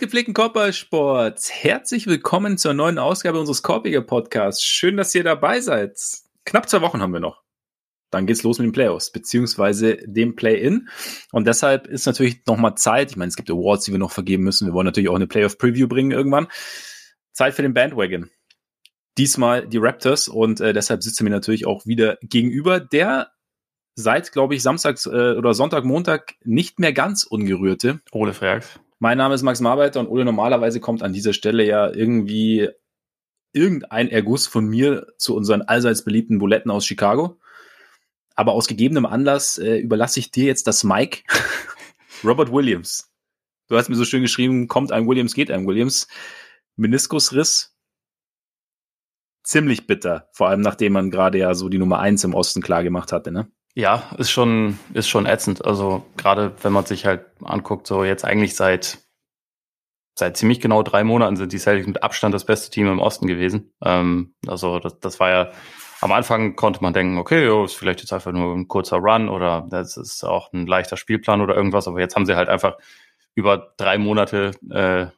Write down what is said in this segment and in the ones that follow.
Gepflegten Körpersports, herzlich willkommen zur neuen Ausgabe unseres Korpiger Podcasts. Schön, dass ihr dabei seid. Knapp zwei Wochen haben wir noch. Dann geht's los mit den Playoffs, beziehungsweise dem Play-In. Und deshalb ist natürlich nochmal Zeit. Ich meine, es gibt Awards, die wir noch vergeben müssen. Wir wollen natürlich auch eine Playoff-Preview bringen irgendwann. Zeit für den Bandwagon. Diesmal die Raptors und äh, deshalb sitzt er mir natürlich auch wieder gegenüber, der seit, glaube ich, Samstag äh, oder Sonntag, Montag nicht mehr ganz ungerührte. Ole Freaks. Mein Name ist Max Marbeiter und Ole, normalerweise kommt an dieser Stelle ja irgendwie irgendein Erguss von mir zu unseren allseits beliebten Buletten aus Chicago. Aber aus gegebenem Anlass äh, überlasse ich dir jetzt das Mike. Robert Williams. Du hast mir so schön geschrieben, kommt ein Williams, geht ein Williams. Meniskusriss. Ziemlich bitter. Vor allem nachdem man gerade ja so die Nummer eins im Osten klar gemacht hatte, ne? Ja, ist schon, ist schon ätzend. Also gerade wenn man sich halt anguckt, so jetzt eigentlich seit, seit ziemlich genau drei Monaten sind die Celtics mit Abstand das beste Team im Osten gewesen. Ähm, also das, das war ja, am Anfang konnte man denken, okay, jo, ist vielleicht jetzt einfach nur ein kurzer Run oder das ist auch ein leichter Spielplan oder irgendwas, aber jetzt haben sie halt einfach über drei Monate, äh,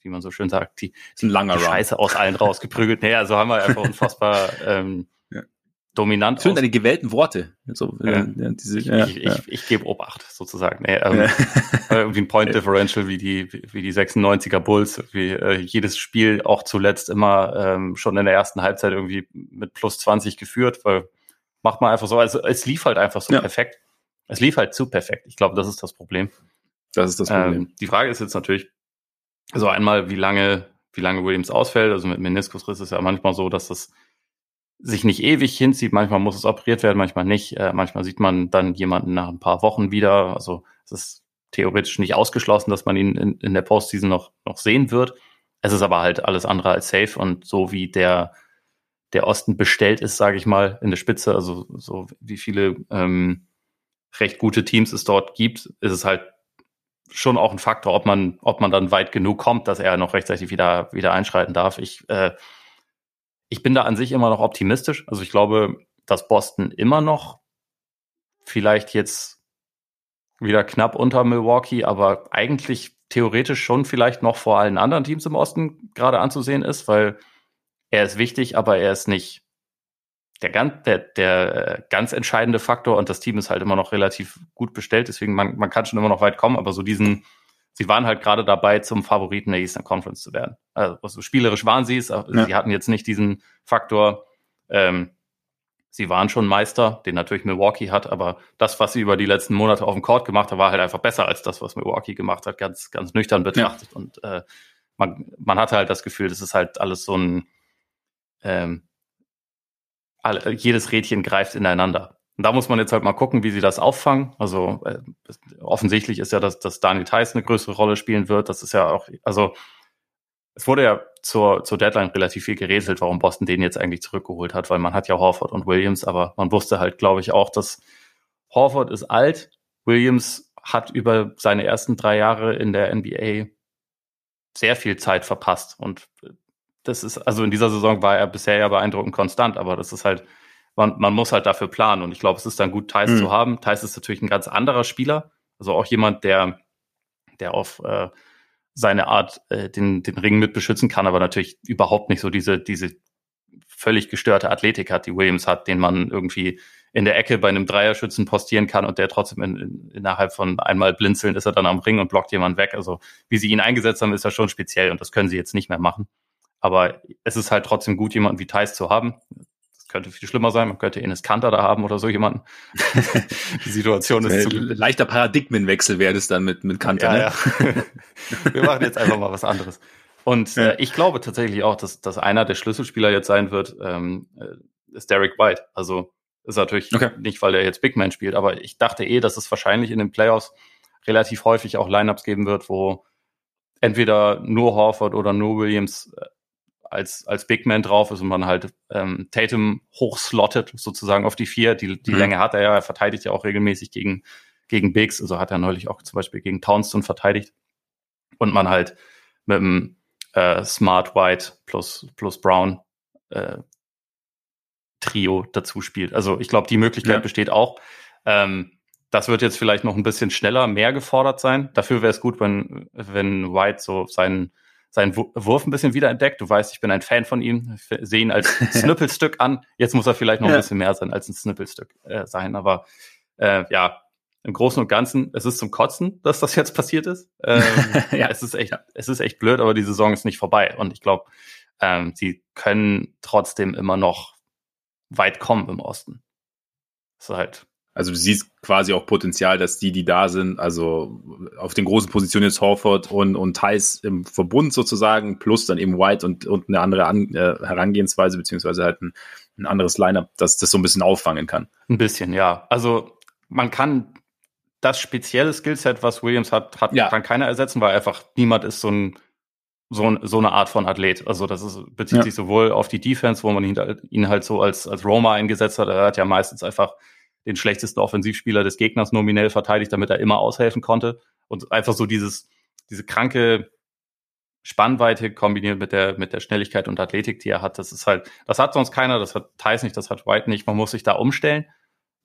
wie man so schön sagt, die, ist ein langer die Scheiße aus allen rausgeprügelt. Nee, also haben wir einfach unfassbar ähm, dominant. Schön deine gewählten Worte. So, ja. Ja, diese, ich, ja, ich, ich, ich gebe Obacht sozusagen. Nee, ähm, irgendwie ein Point Differential wie die wie die 96er Bulls, wie äh, jedes Spiel auch zuletzt immer ähm, schon in der ersten Halbzeit irgendwie mit plus 20 geführt, weil macht man einfach so, also es lief halt einfach so perfekt. Es lief halt zu perfekt. Ich glaube, das ist das Problem. Das ist das Problem. Ähm, die Frage ist jetzt natürlich, also einmal, wie lange, wie lange Williams ausfällt. Also mit Meniskusriss ist ja manchmal so, dass das sich nicht ewig hinzieht. Manchmal muss es operiert werden, manchmal nicht. Äh, manchmal sieht man dann jemanden nach ein paar Wochen wieder. Also es ist theoretisch nicht ausgeschlossen, dass man ihn in, in der Postseason noch, noch sehen wird. Es ist aber halt alles andere als safe und so wie der, der Osten bestellt ist, sage ich mal, in der Spitze, also so wie viele ähm, recht gute Teams es dort gibt, ist es halt schon auch ein Faktor, ob man, ob man dann weit genug kommt, dass er noch rechtzeitig wieder, wieder einschreiten darf. Ich äh, ich bin da an sich immer noch optimistisch. Also ich glaube, dass Boston immer noch vielleicht jetzt wieder knapp unter Milwaukee, aber eigentlich theoretisch schon vielleicht noch vor allen anderen Teams im Osten gerade anzusehen ist, weil er ist wichtig, aber er ist nicht der ganz, der, der äh, ganz entscheidende Faktor und das Team ist halt immer noch relativ gut bestellt, deswegen man, man kann schon immer noch weit kommen, aber so diesen, sie waren halt gerade dabei, zum Favoriten der Eastern Conference zu werden. Also, also spielerisch waren sie es, ja. sie hatten jetzt nicht diesen Faktor, ähm, sie waren schon Meister, den natürlich Milwaukee hat, aber das, was sie über die letzten Monate auf dem Court gemacht haben, war halt einfach besser als das, was Milwaukee gemacht hat, ganz, ganz nüchtern betrachtet. Ja. Und äh, man, man hatte halt das Gefühl, das ist halt alles so ein ähm, alle, jedes Rädchen greift ineinander. Und da muss man jetzt halt mal gucken, wie sie das auffangen. Also äh, offensichtlich ist ja, dass, dass Daniel Theiss eine größere Rolle spielen wird. Das ist ja auch, also es wurde ja zur, zur Deadline relativ viel gerätselt, warum Boston den jetzt eigentlich zurückgeholt hat, weil man hat ja Horford und Williams, aber man wusste halt, glaube ich, auch, dass Horford ist alt, Williams hat über seine ersten drei Jahre in der NBA sehr viel Zeit verpasst und das ist, also in dieser Saison war er bisher ja beeindruckend konstant, aber das ist halt man, man muss halt dafür planen. Und ich glaube, es ist dann gut, Thais mhm. zu haben. Thais ist natürlich ein ganz anderer Spieler. Also auch jemand, der, der auf äh, seine Art äh, den, den Ring mit beschützen kann, aber natürlich überhaupt nicht so diese, diese völlig gestörte Athletik hat, die Williams hat, den man irgendwie in der Ecke bei einem Dreierschützen postieren kann und der trotzdem in, in, innerhalb von einmal blinzeln ist er dann am Ring und blockt jemand weg. Also wie sie ihn eingesetzt haben, ist ja schon speziell und das können sie jetzt nicht mehr machen. Aber es ist halt trotzdem gut, jemanden wie Thais zu haben könnte viel schlimmer sein. Man könnte Enes Kanter da haben oder so jemanden. Die Situation ist zu leichter Paradigmenwechsel wäre das dann mit mit Kanter. Ja, ne? ja. Wir machen jetzt einfach mal was anderes. Und ja. äh, ich glaube tatsächlich auch, dass, dass einer der Schlüsselspieler jetzt sein wird, ähm, äh, ist Derek White. Also ist natürlich okay. nicht, weil er jetzt Big Man spielt, aber ich dachte eh, dass es wahrscheinlich in den Playoffs relativ häufig auch Lineups geben wird, wo entweder nur Horford oder nur Williams äh, als, als Big Man drauf ist und man halt ähm, Tatum hochslottet, sozusagen auf die vier. Die, die mhm. Länge hat er ja, er verteidigt ja auch regelmäßig gegen, gegen Bigs, also hat er neulich auch zum Beispiel gegen Townsend verteidigt. Und man halt mit dem äh, Smart White plus, plus Brown äh, Trio dazu spielt. Also ich glaube, die Möglichkeit ja. besteht auch. Ähm, das wird jetzt vielleicht noch ein bisschen schneller, mehr gefordert sein. Dafür wäre es gut, wenn, wenn White so seinen, seinen Wurf ein bisschen wiederentdeckt. Du weißt, ich bin ein Fan von ihm, sehe ihn als Snippelstück an. Jetzt muss er vielleicht noch ein bisschen mehr sein als ein Snippelstück äh, sein. Aber äh, ja, im Großen und Ganzen, es ist zum Kotzen, dass das jetzt passiert ist. Ähm, ja. Es ist echt, es ist echt blöd, aber die Saison ist nicht vorbei. Und ich glaube, ähm, sie können trotzdem immer noch weit kommen im Osten. Das ist halt also du siehst quasi auch Potenzial, dass die, die da sind, also auf den großen Positionen jetzt Horford und, und Thais im Verbund sozusagen, plus dann eben White und, und eine andere An äh, Herangehensweise, beziehungsweise halt ein, ein anderes Lineup, dass das so ein bisschen auffangen kann. Ein bisschen, ja. Also man kann das spezielle Skillset, was Williams hat, hat ja. kann keiner ersetzen, weil einfach niemand ist so ein so, so eine Art von Athlet. Also das ist, bezieht ja. sich sowohl auf die Defense, wo man ihn, ihn halt so als, als Roma eingesetzt hat. Er hat ja meistens einfach den schlechtesten Offensivspieler des Gegners nominell verteidigt, damit er immer aushelfen konnte. Und einfach so dieses, diese kranke Spannweite kombiniert mit der, mit der Schnelligkeit und Athletik, die er hat, das ist halt, das hat sonst keiner, das hat Thais nicht, das hat White nicht. Man muss sich da umstellen.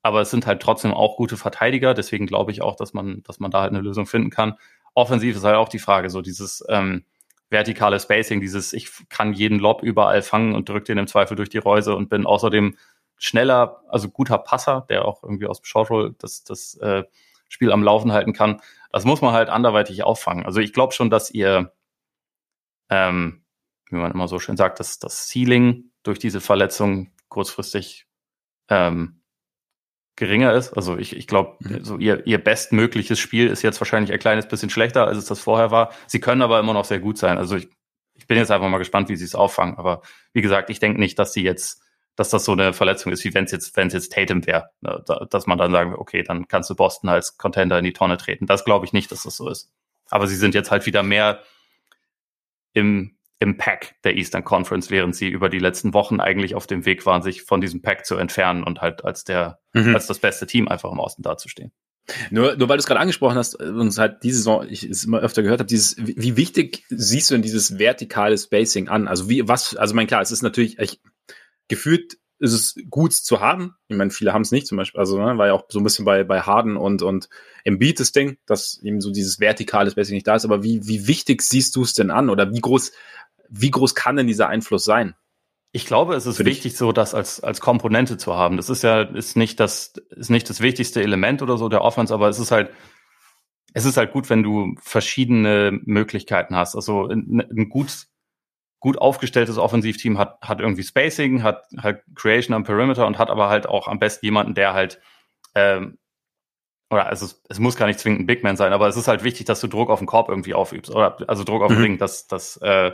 Aber es sind halt trotzdem auch gute Verteidiger. Deswegen glaube ich auch, dass man, dass man da halt eine Lösung finden kann. Offensiv ist halt auch die Frage, so dieses ähm, vertikale Spacing, dieses, ich kann jeden Lob überall fangen und drücke den im Zweifel durch die Reuse und bin außerdem schneller, also guter Passer, der auch irgendwie aus dem Shortroll das, das äh, Spiel am Laufen halten kann. Das muss man halt anderweitig auffangen. Also ich glaube schon, dass ihr, ähm, wie man immer so schön sagt, dass das Ceiling durch diese Verletzung kurzfristig ähm, geringer ist. Also ich, ich glaube, mhm. so ihr, ihr bestmögliches Spiel ist jetzt wahrscheinlich ein kleines bisschen schlechter, als es das vorher war. Sie können aber immer noch sehr gut sein. Also ich, ich bin jetzt einfach mal gespannt, wie sie es auffangen. Aber wie gesagt, ich denke nicht, dass sie jetzt dass das so eine Verletzung ist, wie wenn es jetzt, wenn es jetzt Tatum wäre, ne, dass man dann sagen, okay, dann kannst du Boston als Contender in die Tonne treten. Das glaube ich nicht, dass das so ist. Aber sie sind jetzt halt wieder mehr im, im Pack der Eastern Conference, während sie über die letzten Wochen eigentlich auf dem Weg waren, sich von diesem Pack zu entfernen und halt als der, mhm. als das beste Team einfach im Osten dazustehen. Nur, nur weil du es gerade angesprochen hast, uns halt diese Saison, ich es immer öfter gehört habe, dieses, wie wichtig siehst du denn dieses vertikale Spacing an? Also wie, was, also mein klar, es ist natürlich, ich, gefühlt ist es gut zu haben. Ich meine, viele haben es nicht zum Beispiel. Also ne, war ja auch so ein bisschen bei, bei Harden und, und Embiid das Ding, dass eben so dieses vertikale Spacing nicht da ist. Aber wie, wie wichtig siehst du es denn an? Oder wie groß, wie groß kann denn dieser Einfluss sein? Ich glaube, es ist Für wichtig, dich? so das als, als Komponente zu haben. Das ist ja, ist nicht das, ist nicht das wichtigste Element oder so der Offense, aber es ist halt, es ist halt gut, wenn du verschiedene Möglichkeiten hast. Also ein, ein gut gut aufgestelltes Offensivteam hat, hat irgendwie Spacing, hat halt Creation am Perimeter und hat aber halt auch am besten jemanden, der halt, ähm, oder es, es muss gar nicht zwingend ein Big Man sein, aber es ist halt wichtig, dass du Druck auf den Korb irgendwie aufübst, oder also Druck auf den mhm. Ring, dass, dass äh,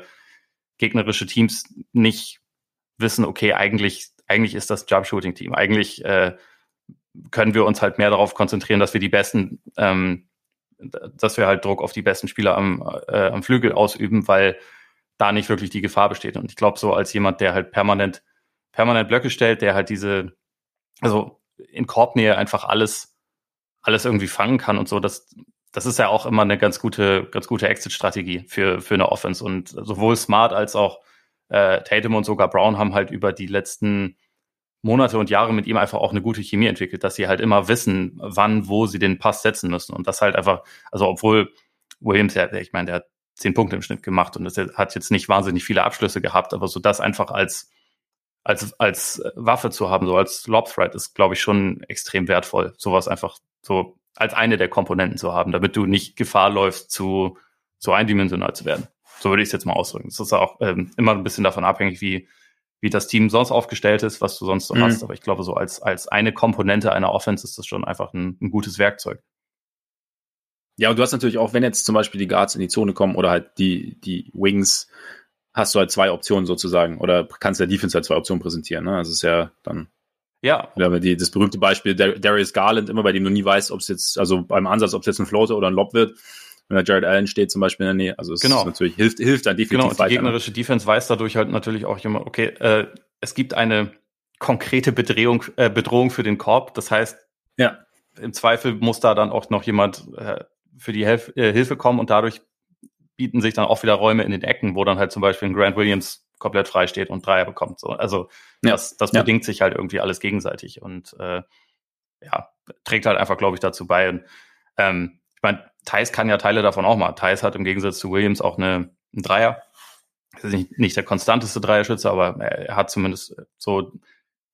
gegnerische Teams nicht wissen, okay, eigentlich, eigentlich ist das Jump-Shooting-Team. Eigentlich äh, können wir uns halt mehr darauf konzentrieren, dass wir die besten, ähm, dass wir halt Druck auf die besten Spieler am, äh, am Flügel ausüben, weil da nicht wirklich die Gefahr besteht. Und ich glaube, so als jemand, der halt permanent, permanent Blöcke stellt, der halt diese, also in Korbnähe einfach alles, alles irgendwie fangen kann und so, das, das ist ja auch immer eine ganz gute, ganz gute Exit-Strategie für, für eine Offense. Und sowohl Smart als auch äh, Tatum und sogar Brown haben halt über die letzten Monate und Jahre mit ihm einfach auch eine gute Chemie entwickelt, dass sie halt immer wissen, wann, wo sie den Pass setzen müssen. Und das halt einfach, also obwohl Williams ja, ich meine, der hat zehn Punkte im Schnitt gemacht und das hat jetzt nicht wahnsinnig viele Abschlüsse gehabt, aber so das einfach als als als Waffe zu haben, so als Lob Threat ist, glaube ich, schon extrem wertvoll. Sowas einfach so als eine der Komponenten zu haben, damit du nicht Gefahr läufst, zu zu eindimensional zu werden. So würde ich es jetzt mal ausdrücken. Das ist auch ähm, immer ein bisschen davon abhängig, wie wie das Team sonst aufgestellt ist, was du sonst so mhm. hast. Aber ich glaube, so als als eine Komponente einer Offense ist das schon einfach ein, ein gutes Werkzeug. Ja, und du hast natürlich auch, wenn jetzt zum Beispiel die Guards in die Zone kommen oder halt die, die Wings, hast du halt zwei Optionen sozusagen oder kannst der Defense halt zwei Optionen präsentieren. Ne? Also ist ja dann. Ja. die, das berühmte Beispiel Darius Garland, immer bei dem du nie weißt, ob es jetzt, also beim Ansatz, ob es jetzt ein Floater oder ein Lob wird. Wenn der Jared Allen steht zum Beispiel in der Nähe. Also es genau. natürlich hilft, hilft dann definitiv Genau, die weiter, ne? gegnerische ne? Defense weiß dadurch halt natürlich auch immer, okay, äh, es gibt eine konkrete Bedrohung, äh, Bedrohung für den Korb. Das heißt, ja. im Zweifel muss da dann auch noch jemand äh, für die Hilf äh, Hilfe kommen und dadurch bieten sich dann auch wieder Räume in den Ecken, wo dann halt zum Beispiel ein Grant Williams komplett frei steht und Dreier bekommt. So. Also ja. das, das ja. bedingt sich halt irgendwie alles gegenseitig. Und äh, ja, trägt halt einfach, glaube ich, dazu bei. Und, ähm, ich meine, Thais kann ja Teile davon auch mal. Thais hat im Gegensatz zu Williams auch eine, einen Dreier. Das ist nicht, nicht der konstanteste Dreierschütze, aber er hat zumindest so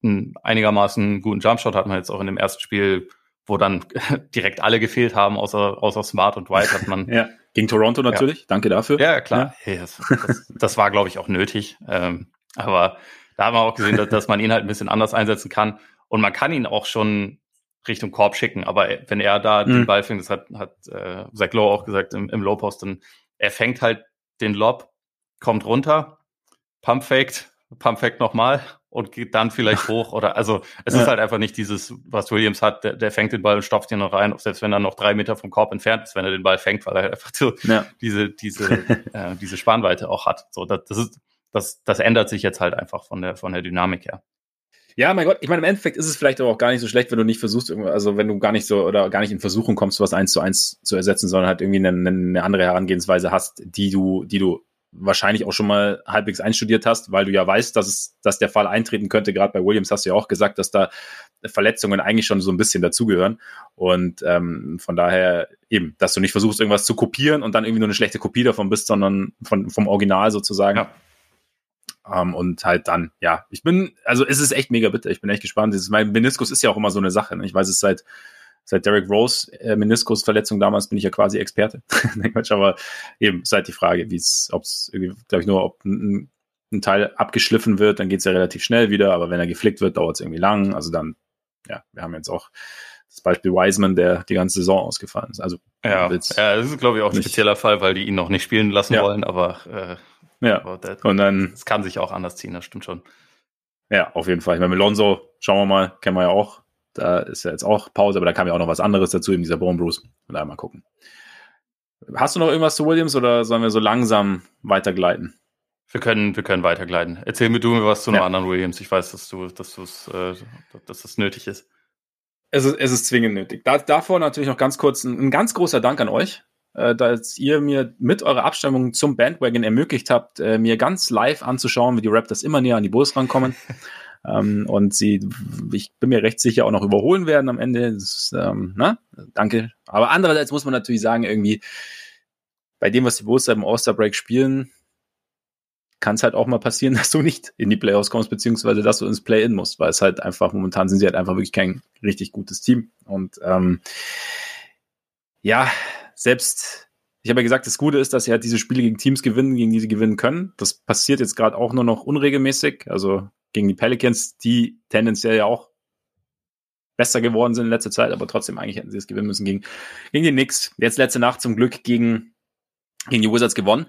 einen einigermaßen guten Jumpshot, hat man jetzt auch in dem ersten Spiel, wo dann direkt alle gefehlt haben, außer, außer Smart und White hat man. ja, gegen Toronto natürlich. Ja. Danke dafür. Ja, klar. Ja. Das, das, das, war, glaube ich, auch nötig. Ähm, aber da haben wir auch gesehen, dass, dass man ihn halt ein bisschen anders einsetzen kann. Und man kann ihn auch schon Richtung Korb schicken. Aber wenn er da mhm. den Ball fängt, das hat, hat äh, Zach Lowe auch gesagt im, im Low Post, dann er fängt halt den Lob, kommt runter, pump faked, pump faked nochmal und geht dann vielleicht hoch oder also es ja. ist halt einfach nicht dieses, was Williams hat, der, der fängt den Ball und stopft ihn noch rein, selbst wenn er noch drei Meter vom Korb entfernt ist, wenn er den Ball fängt, weil er einfach so ja. diese, diese, äh, diese Spannweite auch hat. So, das, das ist, das, das ändert sich jetzt halt einfach von der, von der Dynamik her. Ja, mein Gott, ich meine, im Endeffekt ist es vielleicht aber auch gar nicht so schlecht, wenn du nicht versuchst, also wenn du gar nicht so oder gar nicht in Versuchung kommst, was eins zu eins zu ersetzen, sondern halt irgendwie eine, eine andere Herangehensweise hast, die du, die du wahrscheinlich auch schon mal halbwegs einstudiert hast, weil du ja weißt, dass es, dass der Fall eintreten könnte. Gerade bei Williams hast du ja auch gesagt, dass da Verletzungen eigentlich schon so ein bisschen dazugehören. Und ähm, von daher eben, dass du nicht versuchst, irgendwas zu kopieren und dann irgendwie nur eine schlechte Kopie davon bist, sondern von, vom Original sozusagen. Ja. Um, ähm, und halt dann, ja, ich bin, also es ist echt mega bitter. Ich bin echt gespannt. Dieses, mein Meniskus ist ja auch immer so eine Sache. Ne? Ich weiß es seit, seit Derek Rose äh, Meniskusverletzung damals bin ich ja quasi Experte. aber eben ist halt die Frage, wie es, ob es glaube ich, nur, ob ein, ein Teil abgeschliffen wird, dann geht es ja relativ schnell wieder, aber wenn er geflickt wird, dauert es irgendwie lang. Also dann, ja, wir haben jetzt auch das Beispiel Wiseman, der die ganze Saison ausgefallen ist. Also ja, ja das ist, glaube ich, auch ein spezieller Fall, weil die ihn noch nicht spielen lassen ja. wollen, aber äh, ja. Das, und dann. Es kann sich auch anders ziehen, das stimmt schon. Ja, auf jeden Fall. Ich meine, mit Lonzo, schauen wir mal, kennen wir ja auch. Da ist ja jetzt auch Pause, aber da kam ja auch noch was anderes dazu, in dieser Bone Bruce. Und einmal gucken. Hast du noch irgendwas zu Williams oder sollen wir so langsam weitergleiten? Wir können, wir können weitergleiten. Erzähl mir du mir was zu einem ja. anderen Williams. Ich weiß, dass du, dass du es, äh, dass das nötig ist. Es ist, es ist zwingend nötig. Da, davor natürlich noch ganz kurz ein, ein ganz großer Dank an euch äh, dass ihr mir mit eurer Abstimmung zum Bandwagon ermöglicht habt, äh, mir ganz live anzuschauen, wie die Raptors immer näher an die Bulls rankommen. ähm, und sie, ich bin mir recht sicher, auch noch überholen werden am Ende. Das, ähm, na, danke. Aber andererseits muss man natürlich sagen, irgendwie, bei dem, was die Bulls im All-Star-Break spielen, kann es halt auch mal passieren, dass du nicht in die Playoffs kommst, beziehungsweise dass du ins Play-In musst, weil es halt einfach, momentan sind sie halt einfach wirklich kein richtig gutes Team. Und ähm, ja, selbst, ich habe ja gesagt, das Gute ist, dass sie halt diese Spiele gegen Teams gewinnen, gegen die sie gewinnen können. Das passiert jetzt gerade auch nur noch unregelmäßig. Also gegen die Pelicans, die tendenziell ja auch besser geworden sind in letzter Zeit, aber trotzdem eigentlich hätten sie es gewinnen müssen gegen, gegen die Knicks. Jetzt letzte Nacht zum Glück gegen gegen die Wizards gewonnen.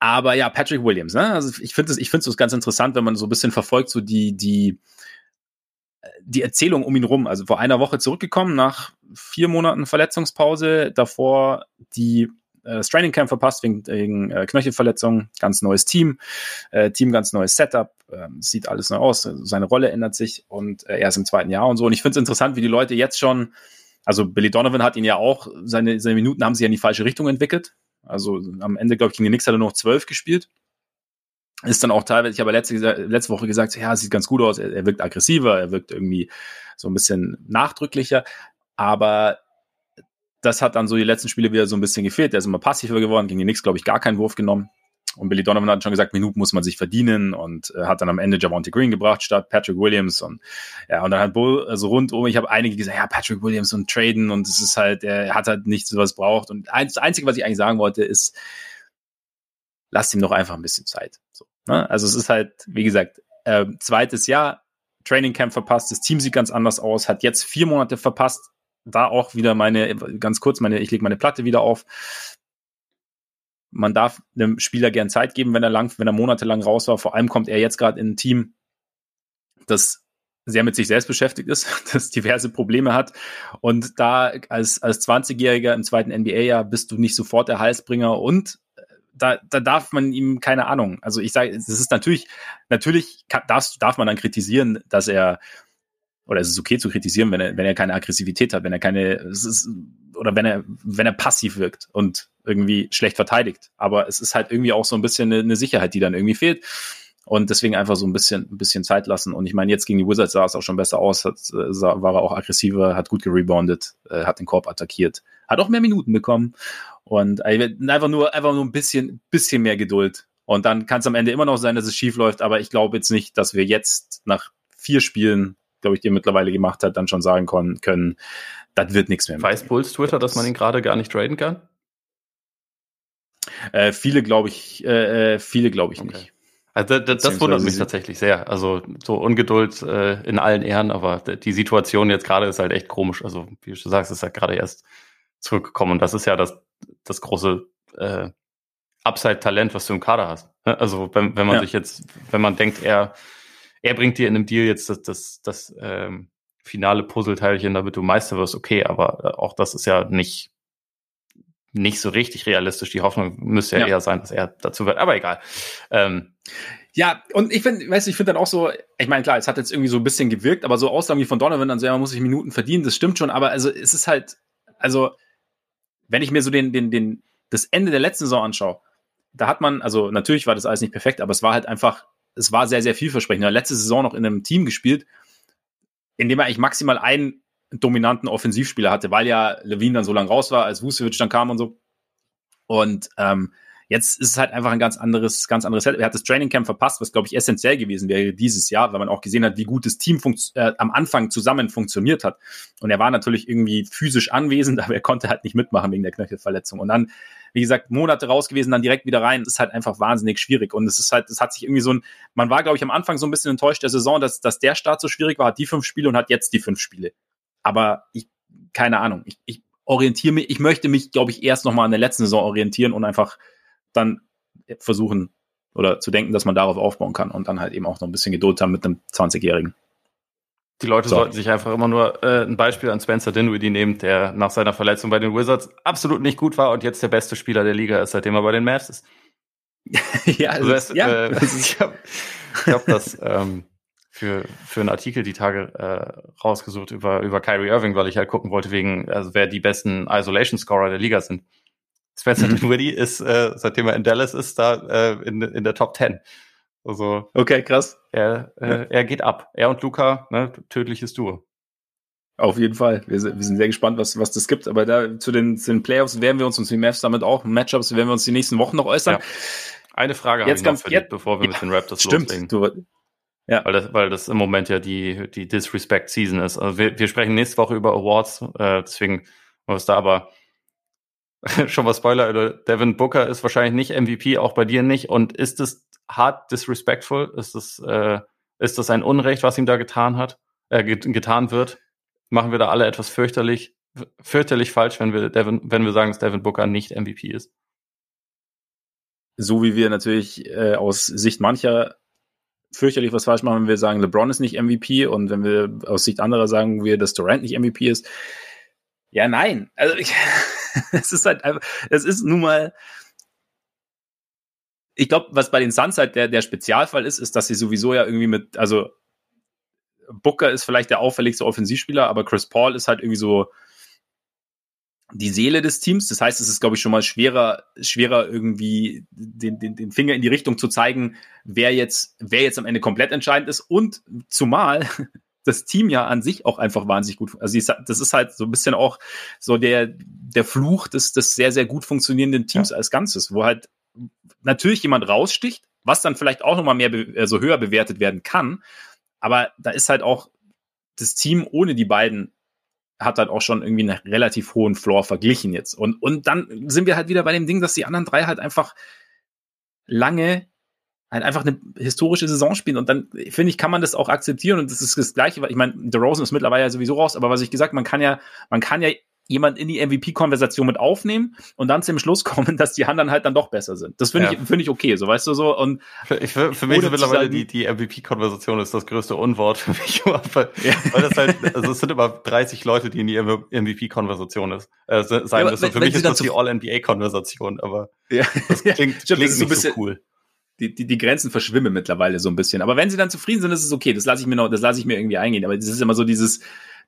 Aber ja, Patrick Williams, ne? Also ich finde es, ich finde es ganz interessant, wenn man so ein bisschen verfolgt, so die, die, die Erzählung um ihn rum. Also vor einer Woche zurückgekommen nach vier Monaten Verletzungspause, davor die äh, Training Camp verpasst wegen, wegen äh, Knöchelverletzung, ganz neues Team, äh, Team ganz neues Setup, äh, sieht alles neu aus, seine Rolle ändert sich und äh, er ist im zweiten Jahr und so. Und ich finde es interessant, wie die Leute jetzt schon, also Billy Donovan hat ihn ja auch, seine, seine Minuten haben sich ja in die falsche Richtung entwickelt. Also am Ende, glaube ich, gegen die Knicks hat er noch zwölf gespielt. Ist dann auch teilweise, ich habe letzte, letzte Woche gesagt, ja, sieht ganz gut aus, er, er wirkt aggressiver, er wirkt irgendwie so ein bisschen nachdrücklicher, aber das hat dann so die letzten Spiele wieder so ein bisschen gefehlt. Der ist immer passiver geworden, gegen die Knicks, glaube ich, gar keinen Wurf genommen. Und Billy Donovan hat schon gesagt, Minuten muss man sich verdienen und äh, hat dann am Ende Javonte Green gebracht statt Patrick Williams und ja, und dann hat Bull, also rundum, ich habe einige gesagt, ja, Patrick Williams und Traden und es ist halt, er hat halt nichts, was braucht. Und das Einzige, was ich eigentlich sagen wollte, ist, lasst ihm doch einfach ein bisschen Zeit. So, ne? Also es ist halt, wie gesagt, äh, zweites Jahr, Training Camp verpasst, das Team sieht ganz anders aus, hat jetzt vier Monate verpasst, da auch wieder meine, ganz kurz, meine, ich lege meine Platte wieder auf. Man darf einem Spieler gern Zeit geben, wenn er lang, wenn er monatelang raus war. Vor allem kommt er jetzt gerade in ein Team, das sehr mit sich selbst beschäftigt ist, das diverse Probleme hat. Und da als, als 20-Jähriger im zweiten NBA-Jahr bist du nicht sofort der Halsbringer und da, da darf man ihm keine Ahnung. Also ich sage, es ist natürlich, natürlich kann, darf, darf man dann kritisieren, dass er oder es ist okay zu kritisieren, wenn er, wenn er keine Aggressivität hat, wenn er keine, es ist, oder wenn er, wenn er passiv wirkt und irgendwie schlecht verteidigt. Aber es ist halt irgendwie auch so ein bisschen eine, eine Sicherheit, die dann irgendwie fehlt. Und deswegen einfach so ein bisschen, ein bisschen Zeit lassen. Und ich meine, jetzt gegen die Wizards sah es auch schon besser aus, hat, äh, sah, war er auch aggressiver, hat gut gereboundet, äh, hat den Korb attackiert, hat auch mehr Minuten bekommen. Und äh, einfach nur, einfach nur ein bisschen, bisschen mehr Geduld. Und dann kann es am Ende immer noch sein, dass es schief läuft, aber ich glaube jetzt nicht, dass wir jetzt nach vier Spielen, glaube ich, die er mittlerweile gemacht hat, dann schon sagen können, das wird nichts mehr. Weiß Bulls Twitter, dass man ihn gerade gar nicht traden kann? Äh, viele glaube ich, äh, äh viele glaube ich okay. nicht. Also das, das wundert mich tatsächlich sehr. Also so Ungeduld äh, in allen Ehren, aber die Situation jetzt gerade ist halt echt komisch. Also wie du sagst, ist ja gerade erst zurückgekommen und das ist ja das, das große äh, Upside-Talent, was du im Kader hast. Ne? Also wenn, wenn man ja. sich jetzt, wenn man denkt, er, er bringt dir in einem Deal jetzt das, das, das ähm, finale Puzzleteilchen, damit du Meister wirst, okay, aber äh, auch das ist ja nicht nicht so richtig realistisch. Die Hoffnung müsste ja, ja. eher sein, dass er dazu wird. Aber egal. Ähm, ja, und ich finde, weißt du, ich finde dann auch so, ich meine, klar, es hat jetzt irgendwie so ein bisschen gewirkt, aber so Aussagen wie von Donovan, dann so, ja, man muss sich Minuten verdienen, das stimmt schon, aber also es ist halt, also, wenn ich mir so den, den, den, das Ende der letzten Saison anschaue, da hat man, also natürlich war das alles nicht perfekt, aber es war halt einfach, es war sehr, sehr vielversprechend. Er hat letzte Saison noch in einem Team gespielt, in dem er eigentlich maximal einen dominanten Offensivspieler hatte, weil ja Levine dann so lange raus war, als Vucevic dann kam und so. Und ähm, jetzt ist es halt einfach ein ganz anderes, ganz anderes Set. Er hat das Training Camp verpasst, was glaube ich essentiell gewesen wäre dieses Jahr, weil man auch gesehen hat, wie gut das Team äh, am Anfang zusammen funktioniert hat. Und er war natürlich irgendwie physisch anwesend, aber er konnte halt nicht mitmachen wegen der Knöchelverletzung. Und dann, wie gesagt, Monate raus gewesen, dann direkt wieder rein. Das ist halt einfach wahnsinnig schwierig. Und es ist halt, es hat sich irgendwie so ein, man war glaube ich am Anfang so ein bisschen enttäuscht der Saison, dass, dass der Start so schwierig war, hat die fünf Spiele und hat jetzt die fünf Spiele. Aber ich, keine Ahnung, ich, ich orientiere mich, ich möchte mich, glaube ich, erst nochmal an der letzten Saison orientieren und einfach dann versuchen oder zu denken, dass man darauf aufbauen kann und dann halt eben auch noch ein bisschen Geduld haben mit einem 20-Jährigen. Die Leute so. sollten sich einfach immer nur äh, ein Beispiel an Spencer Dinwiddie nehmen, der nach seiner Verletzung bei den Wizards absolut nicht gut war und jetzt der beste Spieler der Liga ist, seitdem er bei den Mavs ist. ja, also, das, ja. Äh, ich habe hab das ähm, für, für einen Artikel die Tage äh, rausgesucht über, über Kyrie Irving, weil ich halt gucken wollte, wegen, also wer die besten Isolation-Scorer der Liga sind. Spencer mhm. Dinwiddie ist, äh, seitdem er in Dallas ist, da äh, in, in der Top 10. Also, okay, krass. Er, äh, ja. er geht ab. Er und Luca, ne, tödliches Duo. Auf jeden Fall. Wir sind, wir sind sehr gespannt, was, was das gibt. Aber da zu den, zu den Playoffs werden wir uns und zu den Mavs damit auch, Matchups werden wir uns die nächsten Wochen noch äußern. Ja. Eine Frage jetzt habe ich noch für dich, bevor wir ja, mit den Raptors stimmt, loslegen. Du, ja. Weil das, weil das im Moment ja die, die Disrespect Season ist. Also wir, wir sprechen nächste Woche über Awards, äh, deswegen was da aber schon mal Spoiler, Devin Booker ist wahrscheinlich nicht MVP, auch bei dir nicht. Und ist es hart disrespectful? Ist es, äh, ist das ein Unrecht, was ihm da getan hat, äh, get getan wird? Machen wir da alle etwas fürchterlich, fürchterlich falsch, wenn wir Devin, wenn wir sagen, dass Devin Booker nicht MVP ist? So wie wir natürlich äh, aus Sicht mancher fürchterlich was falsch machen, wenn wir sagen, LeBron ist nicht MVP und wenn wir aus Sicht anderer sagen wir, dass Durant nicht MVP ist. Ja, nein. Also ich, es ist halt einfach, es ist nun mal. Ich glaube, was bei den Suns halt der, der Spezialfall ist, ist, dass sie sowieso ja irgendwie mit, also Booker ist vielleicht der auffälligste Offensivspieler, aber Chris Paul ist halt irgendwie so die Seele des Teams. Das heißt, es ist, glaube ich, schon mal schwerer, schwerer irgendwie den, den, den Finger in die Richtung zu zeigen, wer jetzt, wer jetzt am Ende komplett entscheidend ist. Und zumal das Team ja an sich auch einfach wahnsinnig gut. Also das ist halt so ein bisschen auch so der, der Fluch des, des sehr, sehr gut funktionierenden Teams ja. als Ganzes, wo halt natürlich jemand raussticht, was dann vielleicht auch nochmal mehr, also höher bewertet werden kann. Aber da ist halt auch das Team ohne die beiden hat halt auch schon irgendwie einen relativ hohen Floor verglichen jetzt. Und, und dann sind wir halt wieder bei dem Ding, dass die anderen drei halt einfach lange halt einfach eine historische Saison spielen. Und dann, finde ich, kann man das auch akzeptieren. Und das ist das Gleiche, weil ich meine, der Rosen ist mittlerweile ja sowieso raus, aber was ich gesagt, man kann ja, man kann ja jemand in die MVP-Konversation mit aufnehmen und dann zum Schluss kommen, dass die anderen halt dann doch besser sind. Das finde ja. ich, finde ich okay, so weißt du so. Und ich, für, für mich ist mittlerweile die, die MVP-Konversation ist das größte Unwort für mich, weil, ja. weil das halt, also es sind immer 30 Leute, die in die MVP-Konversation ist, äh, sein ja, müssen. Für mich ist das die All-NBA-Konversation, aber ja. das klingt, klingt nicht so cool die, die, die Grenzen verschwimmen mittlerweile so ein bisschen. Aber wenn sie dann zufrieden sind, ist es okay. Das lasse ich mir noch, das lasse ich mir irgendwie eingehen. Aber das ist immer so dieses,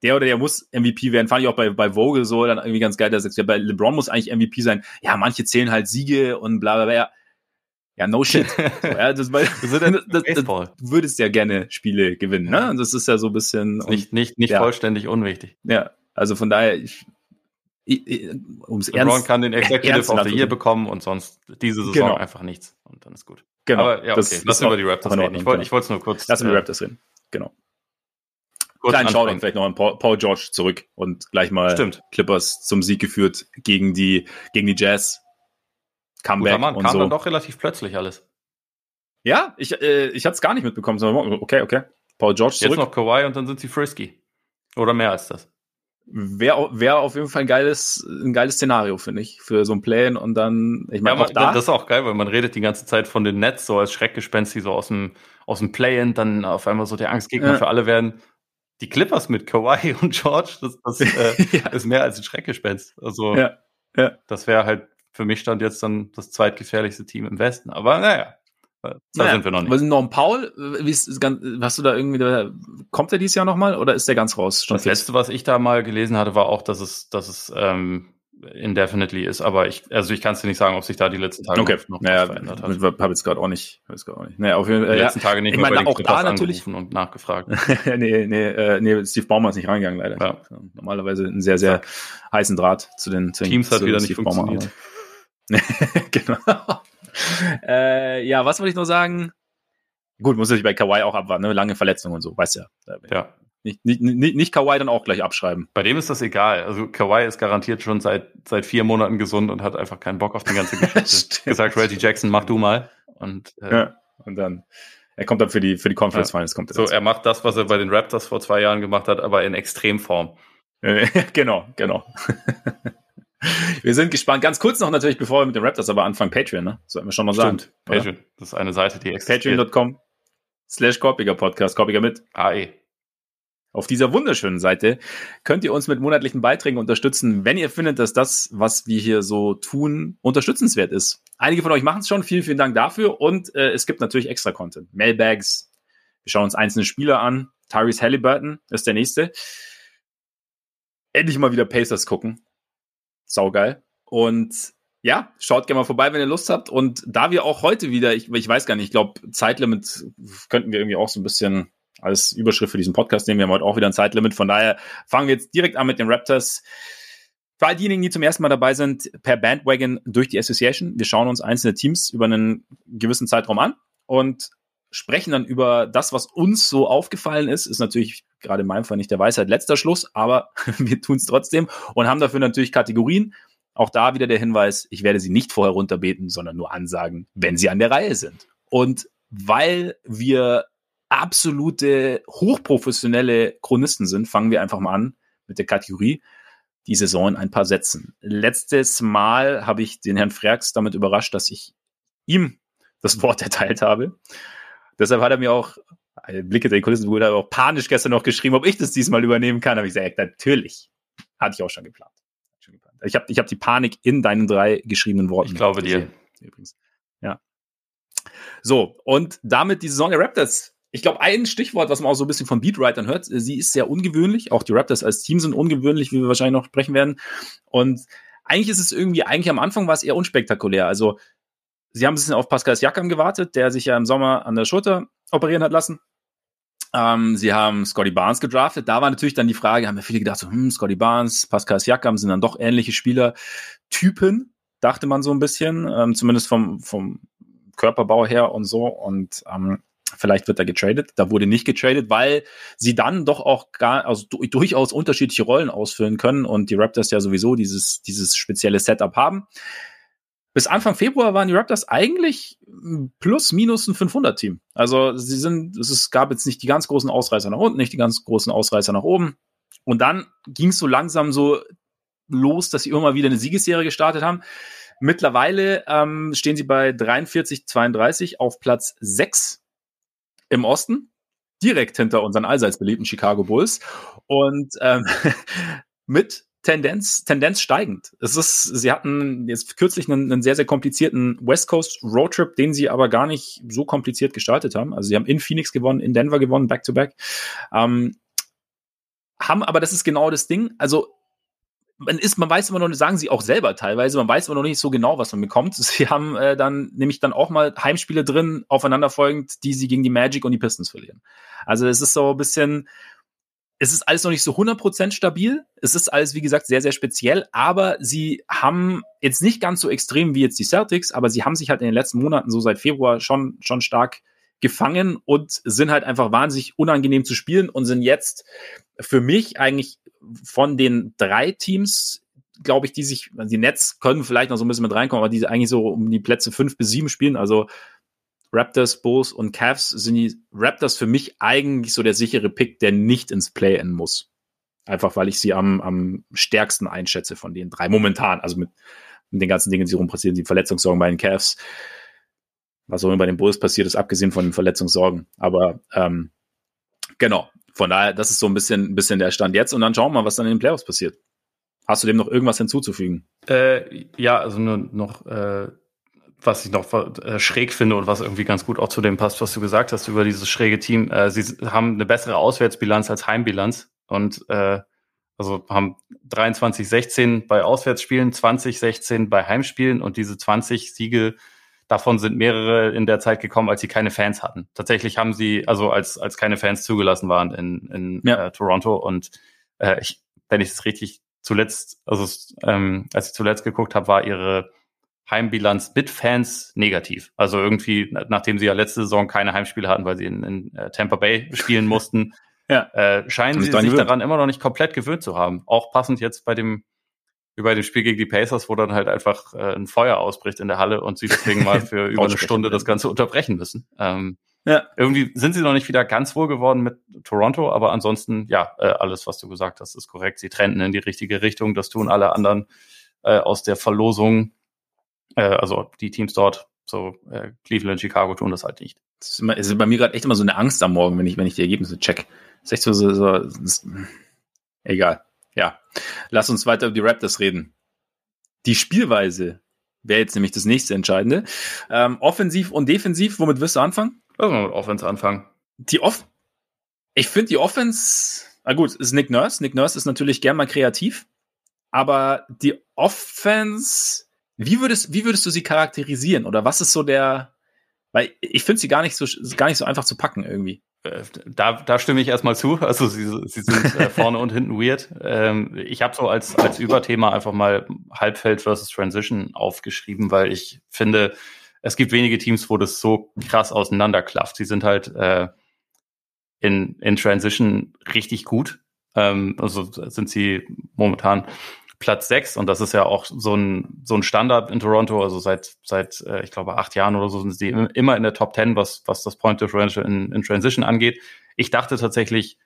der oder der muss MVP werden. Fand ich auch bei, bei Vogel so dann irgendwie ganz geil, dass er sagt, ja, bei LeBron muss eigentlich MVP sein. Ja, manche zählen halt Siege und bla bla bla. Ja, no shit. So, ja, das, weil, das, das, das, du würdest ja gerne Spiele gewinnen, ne? Und das ist ja so ein bisschen. Nicht, nicht, nicht ja. vollständig unwichtig. Ja, also von daher, ich, ums Ernst. Ron kann den Executive of the Year bekommen und sonst diese Saison genau. einfach nichts. Und dann ist gut. Genau. Aber ja, okay. Lass über die Raptors reden. Ich wollte genau. es nur kurz. Lass über die äh, Raptors reden. Genau. Kleinen Shoutout vielleicht noch an Paul, Paul, George zurück und gleich mal Stimmt. Clippers zum Sieg geführt gegen die, gegen die Jazz. Comeback Guter Mann, und kam so. dann doch relativ plötzlich alles. Ja, ich, äh, ich hatte es gar nicht mitbekommen, sondern okay, okay. Paul George zurück. Jetzt noch Kawhi und dann sind sie frisky. Oder mehr als das. Wäre wär auf jeden Fall ein geiles, ein geiles Szenario, finde ich, für so ein Play und dann, ich meine, ja, auch da. Das ist auch geil, weil man redet die ganze Zeit von den Nets so als Schreckgespenst, die so aus dem, aus dem Play-In dann auf einmal so der Angstgegner ja. für alle werden. Die Clippers mit Kawhi und George, das, das äh, ja. ist mehr als ein Schreckgespenst. Also. Ja. das wäre halt für mich stand jetzt dann das zweitgefährlichste Team im Westen. Aber naja, da naja, sind wir noch nicht. Noch ein Paul? Wie ist, hast du da irgendwie, kommt er dieses Jahr nochmal oder ist der ganz raus? das letzte, was ich da mal gelesen hatte, war auch, dass es, dass es ähm, indefinitely ist, aber ich, also ich kann es dir nicht sagen, ob sich da die letzten Tage okay. noch naja, verändert hat. Ich habe jetzt gerade auch nicht, jetzt auch nicht. Naja, auf jeden Fall. Die letzten Tage nicht ich meine, auch da natürlich und nachgefragt. nee, nee, äh, nee, Steve Baumann ist nicht reingegangen leider. Ja. Normalerweise einen sehr, sehr ja. heißen Draht zu den, zu Teams hat wieder nicht Steve funktioniert. genau. äh, ja, was wollte ich noch sagen? Gut, muss ich bei Kawhi auch abwarten, ne? lange Verletzungen und so, weißt ja. Ja. Nicht, nicht, nicht, nicht Kawhi dann auch gleich abschreiben. Bei dem ist das egal. Also Kawhi ist garantiert schon seit, seit vier Monaten gesund und hat einfach keinen Bock auf die ganze Geschichte. gesagt, Reggie Jackson, mach du mal. Und, äh, ja, und dann, er kommt dann für die, für die Conference Finals. Kommt er so, er macht das, was er bei den Raptors vor zwei Jahren gemacht hat, aber in Extremform. genau, genau. Wir sind gespannt. Ganz kurz noch natürlich, bevor wir mit den Raptors aber anfangen, Patreon, ne? Sollten wir schon mal sagen. Stimmt. Patreon. Das ist eine Seite, die existiert. Patreon.com slash Korpiger Podcast, Korpiger mit AE. Auf dieser wunderschönen Seite könnt ihr uns mit monatlichen Beiträgen unterstützen, wenn ihr findet, dass das, was wir hier so tun, unterstützenswert ist. Einige von euch machen es schon. Vielen, vielen Dank dafür. Und äh, es gibt natürlich extra Content. Mailbags. Wir schauen uns einzelne Spieler an. Tyrese Halliburton ist der nächste. Endlich mal wieder Pacers gucken saugeil. Und ja, schaut gerne mal vorbei, wenn ihr Lust habt. Und da wir auch heute wieder, ich, ich weiß gar nicht, ich glaube, Zeitlimit könnten wir irgendwie auch so ein bisschen als Überschrift für diesen Podcast nehmen. Wir haben heute auch wieder ein Zeitlimit. Von daher fangen wir jetzt direkt an mit den Raptors. Für all diejenigen, die zum ersten Mal dabei sind, per Bandwagon durch die Association. Wir schauen uns einzelne Teams über einen gewissen Zeitraum an und sprechen dann über das, was uns so aufgefallen ist. Ist natürlich gerade in meinem Fall nicht der Weisheit letzter Schluss, aber wir tun es trotzdem und haben dafür natürlich Kategorien. Auch da wieder der Hinweis, ich werde sie nicht vorher runterbeten, sondern nur ansagen, wenn sie an der Reihe sind. Und weil wir absolute hochprofessionelle Chronisten sind, fangen wir einfach mal an mit der Kategorie die Saison in ein paar Sätzen. Letztes Mal habe ich den Herrn Freaks damit überrascht, dass ich ihm das Wort erteilt habe. Deshalb hat er mir auch, Blicke der Kulissen, wurde auch panisch gestern noch geschrieben, ob ich das diesmal übernehmen kann. habe ich gesagt, natürlich. Hatte ich auch schon geplant. Ich habe ich hab die Panik in deinen drei geschriebenen Worten. Ich glaube dir. Übrigens. Ja. So, und damit die Saison der Raptors. Ich glaube, ein Stichwort, was man auch so ein bisschen von Beatwritern hört, sie ist sehr ungewöhnlich. Auch die Raptors als Team sind ungewöhnlich, wie wir wahrscheinlich noch sprechen werden. Und eigentlich ist es irgendwie, eigentlich am Anfang war es eher unspektakulär. Also Sie haben ein bisschen auf Pascal Siakam gewartet, der sich ja im Sommer an der Schulter operieren hat lassen. Ähm, sie haben Scotty Barnes gedraftet. Da war natürlich dann die Frage, haben ja viele gedacht, so, hm, Scotty Barnes, Pascal Siakam sind dann doch ähnliche Spielertypen, dachte man so ein bisschen, ähm, zumindest vom, vom Körperbau her und so. Und ähm, vielleicht wird er getradet. Da wurde nicht getradet, weil sie dann doch auch gar, also durchaus unterschiedliche Rollen ausfüllen können und die Raptors ja sowieso dieses, dieses spezielle Setup haben bis Anfang Februar waren die Raptors eigentlich plus minus ein 500-Team. Also sie sind, es gab jetzt nicht die ganz großen Ausreißer nach unten, nicht die ganz großen Ausreißer nach oben. Und dann ging es so langsam so los, dass sie immer wieder eine Siegesserie gestartet haben. Mittlerweile ähm, stehen sie bei 43, 32 auf Platz 6 im Osten, direkt hinter unseren allseits beliebten Chicago Bulls. Und ähm, mit Tendenz, Tendenz steigend. Es ist, sie hatten jetzt kürzlich einen, einen sehr, sehr komplizierten West Coast Roadtrip, den sie aber gar nicht so kompliziert gestartet haben. Also sie haben in Phoenix gewonnen, in Denver gewonnen, back to back. Ähm, haben, aber das ist genau das Ding. Also man ist, man weiß immer noch, sagen sie auch selber teilweise, man weiß immer noch nicht so genau, was man bekommt. Sie haben äh, dann nämlich dann auch mal Heimspiele drin, aufeinanderfolgend, die sie gegen die Magic und die Pistons verlieren. Also es ist so ein bisschen, es ist alles noch nicht so 100% stabil. Es ist alles, wie gesagt, sehr, sehr speziell, aber sie haben jetzt nicht ganz so extrem wie jetzt die Celtics, aber sie haben sich halt in den letzten Monaten, so seit Februar, schon, schon stark gefangen und sind halt einfach wahnsinnig unangenehm zu spielen und sind jetzt für mich eigentlich von den drei Teams, glaube ich, die sich, die Nets können vielleicht noch so ein bisschen mit reinkommen, aber die eigentlich so um die Plätze fünf bis sieben spielen, also Raptors, Bulls und Cavs sind die Raptors für mich eigentlich so der sichere Pick, der nicht ins Play-In muss. Einfach weil ich sie am, am stärksten einschätze von den drei momentan. Also mit, mit den ganzen Dingen, die rum passieren, die Verletzungssorgen bei den Cavs. Was auch immer bei den Bulls passiert ist, abgesehen von den Verletzungssorgen. Aber ähm, genau, von daher, das ist so ein bisschen, ein bisschen der Stand jetzt. Und dann schauen wir mal, was dann in den Playoffs passiert. Hast du dem noch irgendwas hinzuzufügen? Äh, ja, also nur noch äh, was ich noch äh, schräg finde und was irgendwie ganz gut auch zu dem passt, was du gesagt hast über dieses schräge Team. Äh, sie haben eine bessere Auswärtsbilanz als Heimbilanz und äh, also haben 23-16 bei Auswärtsspielen, 20-16 bei Heimspielen und diese 20 Siege, davon sind mehrere in der Zeit gekommen, als sie keine Fans hatten. Tatsächlich haben sie, also als, als keine Fans zugelassen waren in, in ja. äh, Toronto und äh, ich, wenn ich es richtig zuletzt, also ähm, als ich zuletzt geguckt habe, war ihre Heimbilanz mit Fans negativ. Also irgendwie, nachdem sie ja letzte Saison keine Heimspiele hatten, weil sie in, in äh, Tampa Bay spielen mussten, ja. äh, scheinen sie sich gewöhnt. daran immer noch nicht komplett gewöhnt zu haben. Auch passend jetzt bei dem über dem Spiel gegen die Pacers, wo dann halt einfach äh, ein Feuer ausbricht in der Halle und sie deswegen mal für über eine Stunde das Ganze unterbrechen müssen. Ähm, ja. Irgendwie sind sie noch nicht wieder ganz wohl geworden mit Toronto, aber ansonsten, ja, äh, alles, was du gesagt hast, ist korrekt. Sie trennten in die richtige Richtung. Das tun alle anderen äh, aus der Verlosung äh, also die Teams dort, so äh, Cleveland, Chicago tun das halt nicht. Das ist, immer, ist bei mir gerade echt immer so eine Angst am Morgen, wenn ich, wenn ich die Ergebnisse check. Das ist echt so, so, so ist, egal. Ja. Lass uns weiter über die Raptors reden. Die Spielweise wäre jetzt nämlich das nächste Entscheidende. Ähm, offensiv und defensiv, womit wirst du anfangen? Lass mal mit Offense anfangen. Die Off ich finde die Offense, na gut, ist Nick Nurse. Nick Nurse ist natürlich gern mal kreativ, aber die Offense wie würdest, wie würdest du sie charakterisieren? Oder was ist so der, weil ich finde sie gar nicht so, gar nicht so einfach zu packen irgendwie. Äh, da, da stimme ich erstmal zu. Also sie, sie sind äh, vorne und hinten weird. Ähm, ich habe so als, als Überthema einfach mal Halbfeld versus Transition aufgeschrieben, weil ich finde, es gibt wenige Teams, wo das so krass auseinanderklafft. Sie sind halt äh, in, in Transition richtig gut. Ähm, also sind sie momentan Platz 6 und das ist ja auch so ein, so ein Standard in Toronto, also seit, seit äh, ich glaube, acht Jahren oder so sind sie immer in der Top 10, was, was das Point Differential in, in Transition angeht. Ich dachte tatsächlich,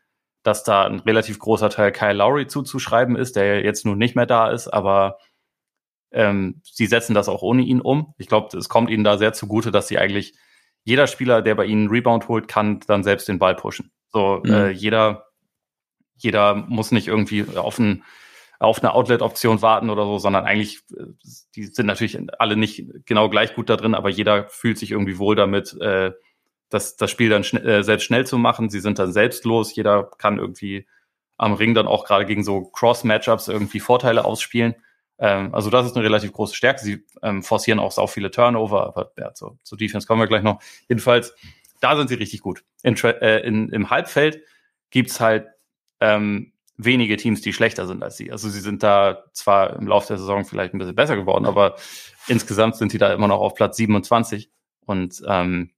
dass da ein relativ großer Teil Kyle Lowry zuzuschreiben ist, der jetzt nun nicht mehr da ist, aber ähm, sie setzen das auch ohne ihn um. Ich glaube, es kommt ihnen da sehr zugute, dass sie eigentlich jeder Spieler, der bei ihnen Rebound holt, kann dann selbst den Ball pushen. So mhm. äh, jeder, jeder muss nicht irgendwie auf einen auf eine Outlet-Option warten oder so, sondern eigentlich, äh, die sind natürlich alle nicht genau gleich gut da drin, aber jeder fühlt sich irgendwie wohl damit, äh, das, das Spiel dann schn äh, selbst schnell zu machen. Sie sind dann selbstlos, jeder kann irgendwie am Ring dann auch gerade gegen so Cross-Matchups irgendwie Vorteile ausspielen. Ähm, also das ist eine relativ große Stärke. Sie ähm, forcieren auch sau viele Turnover, aber ja, zu, zu Defense kommen wir gleich noch. Jedenfalls, da sind sie richtig gut. In, äh, in, Im Halbfeld gibt's halt ähm, wenige Teams, die schlechter sind als sie. Also sie sind da zwar im Laufe der Saison vielleicht ein bisschen besser geworden, aber insgesamt sind sie da immer noch auf Platz 27. Und ähm,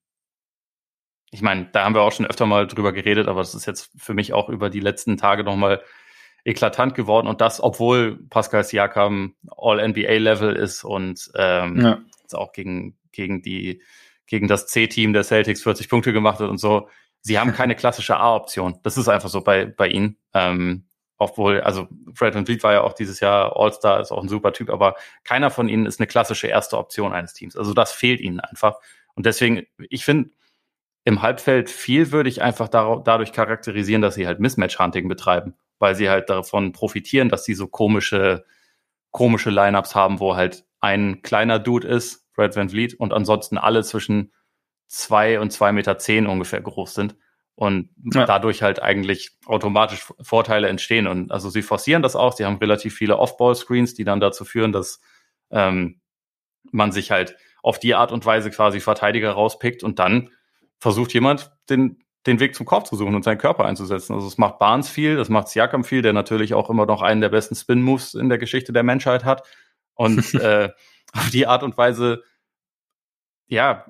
ich meine, da haben wir auch schon öfter mal drüber geredet, aber das ist jetzt für mich auch über die letzten Tage nochmal eklatant geworden. Und das, obwohl Pascal Siakam All-NBA-Level ist und ähm, ja. jetzt auch gegen, gegen die gegen das C-Team der Celtics 40 Punkte gemacht hat und so. Sie haben keine klassische A-Option. Das ist einfach so bei, bei ihnen. Ähm, obwohl, also Fred Van Vliet war ja auch dieses Jahr All-Star, ist auch ein super Typ, aber keiner von ihnen ist eine klassische erste Option eines Teams. Also das fehlt ihnen einfach. Und deswegen, ich finde, im Halbfeld viel würde ich einfach dadurch charakterisieren, dass sie halt Mismatch-Hunting betreiben, weil sie halt davon profitieren, dass sie so komische, komische Lineups haben, wo halt ein kleiner Dude ist, Fred Van Vliet, und ansonsten alle zwischen zwei und zwei Meter zehn ungefähr groß sind. Und ja. dadurch halt eigentlich automatisch Vorteile entstehen. Und also sie forcieren das auch. Sie haben relativ viele Off-Ball-Screens, die dann dazu führen, dass ähm, man sich halt auf die Art und Weise quasi Verteidiger rauspickt und dann versucht jemand den den Weg zum Korb zu suchen und seinen Körper einzusetzen. Also es macht Barnes viel, das macht Siakam viel, der natürlich auch immer noch einen der besten Spin-Moves in der Geschichte der Menschheit hat. Und äh, auf die Art und Weise, ja,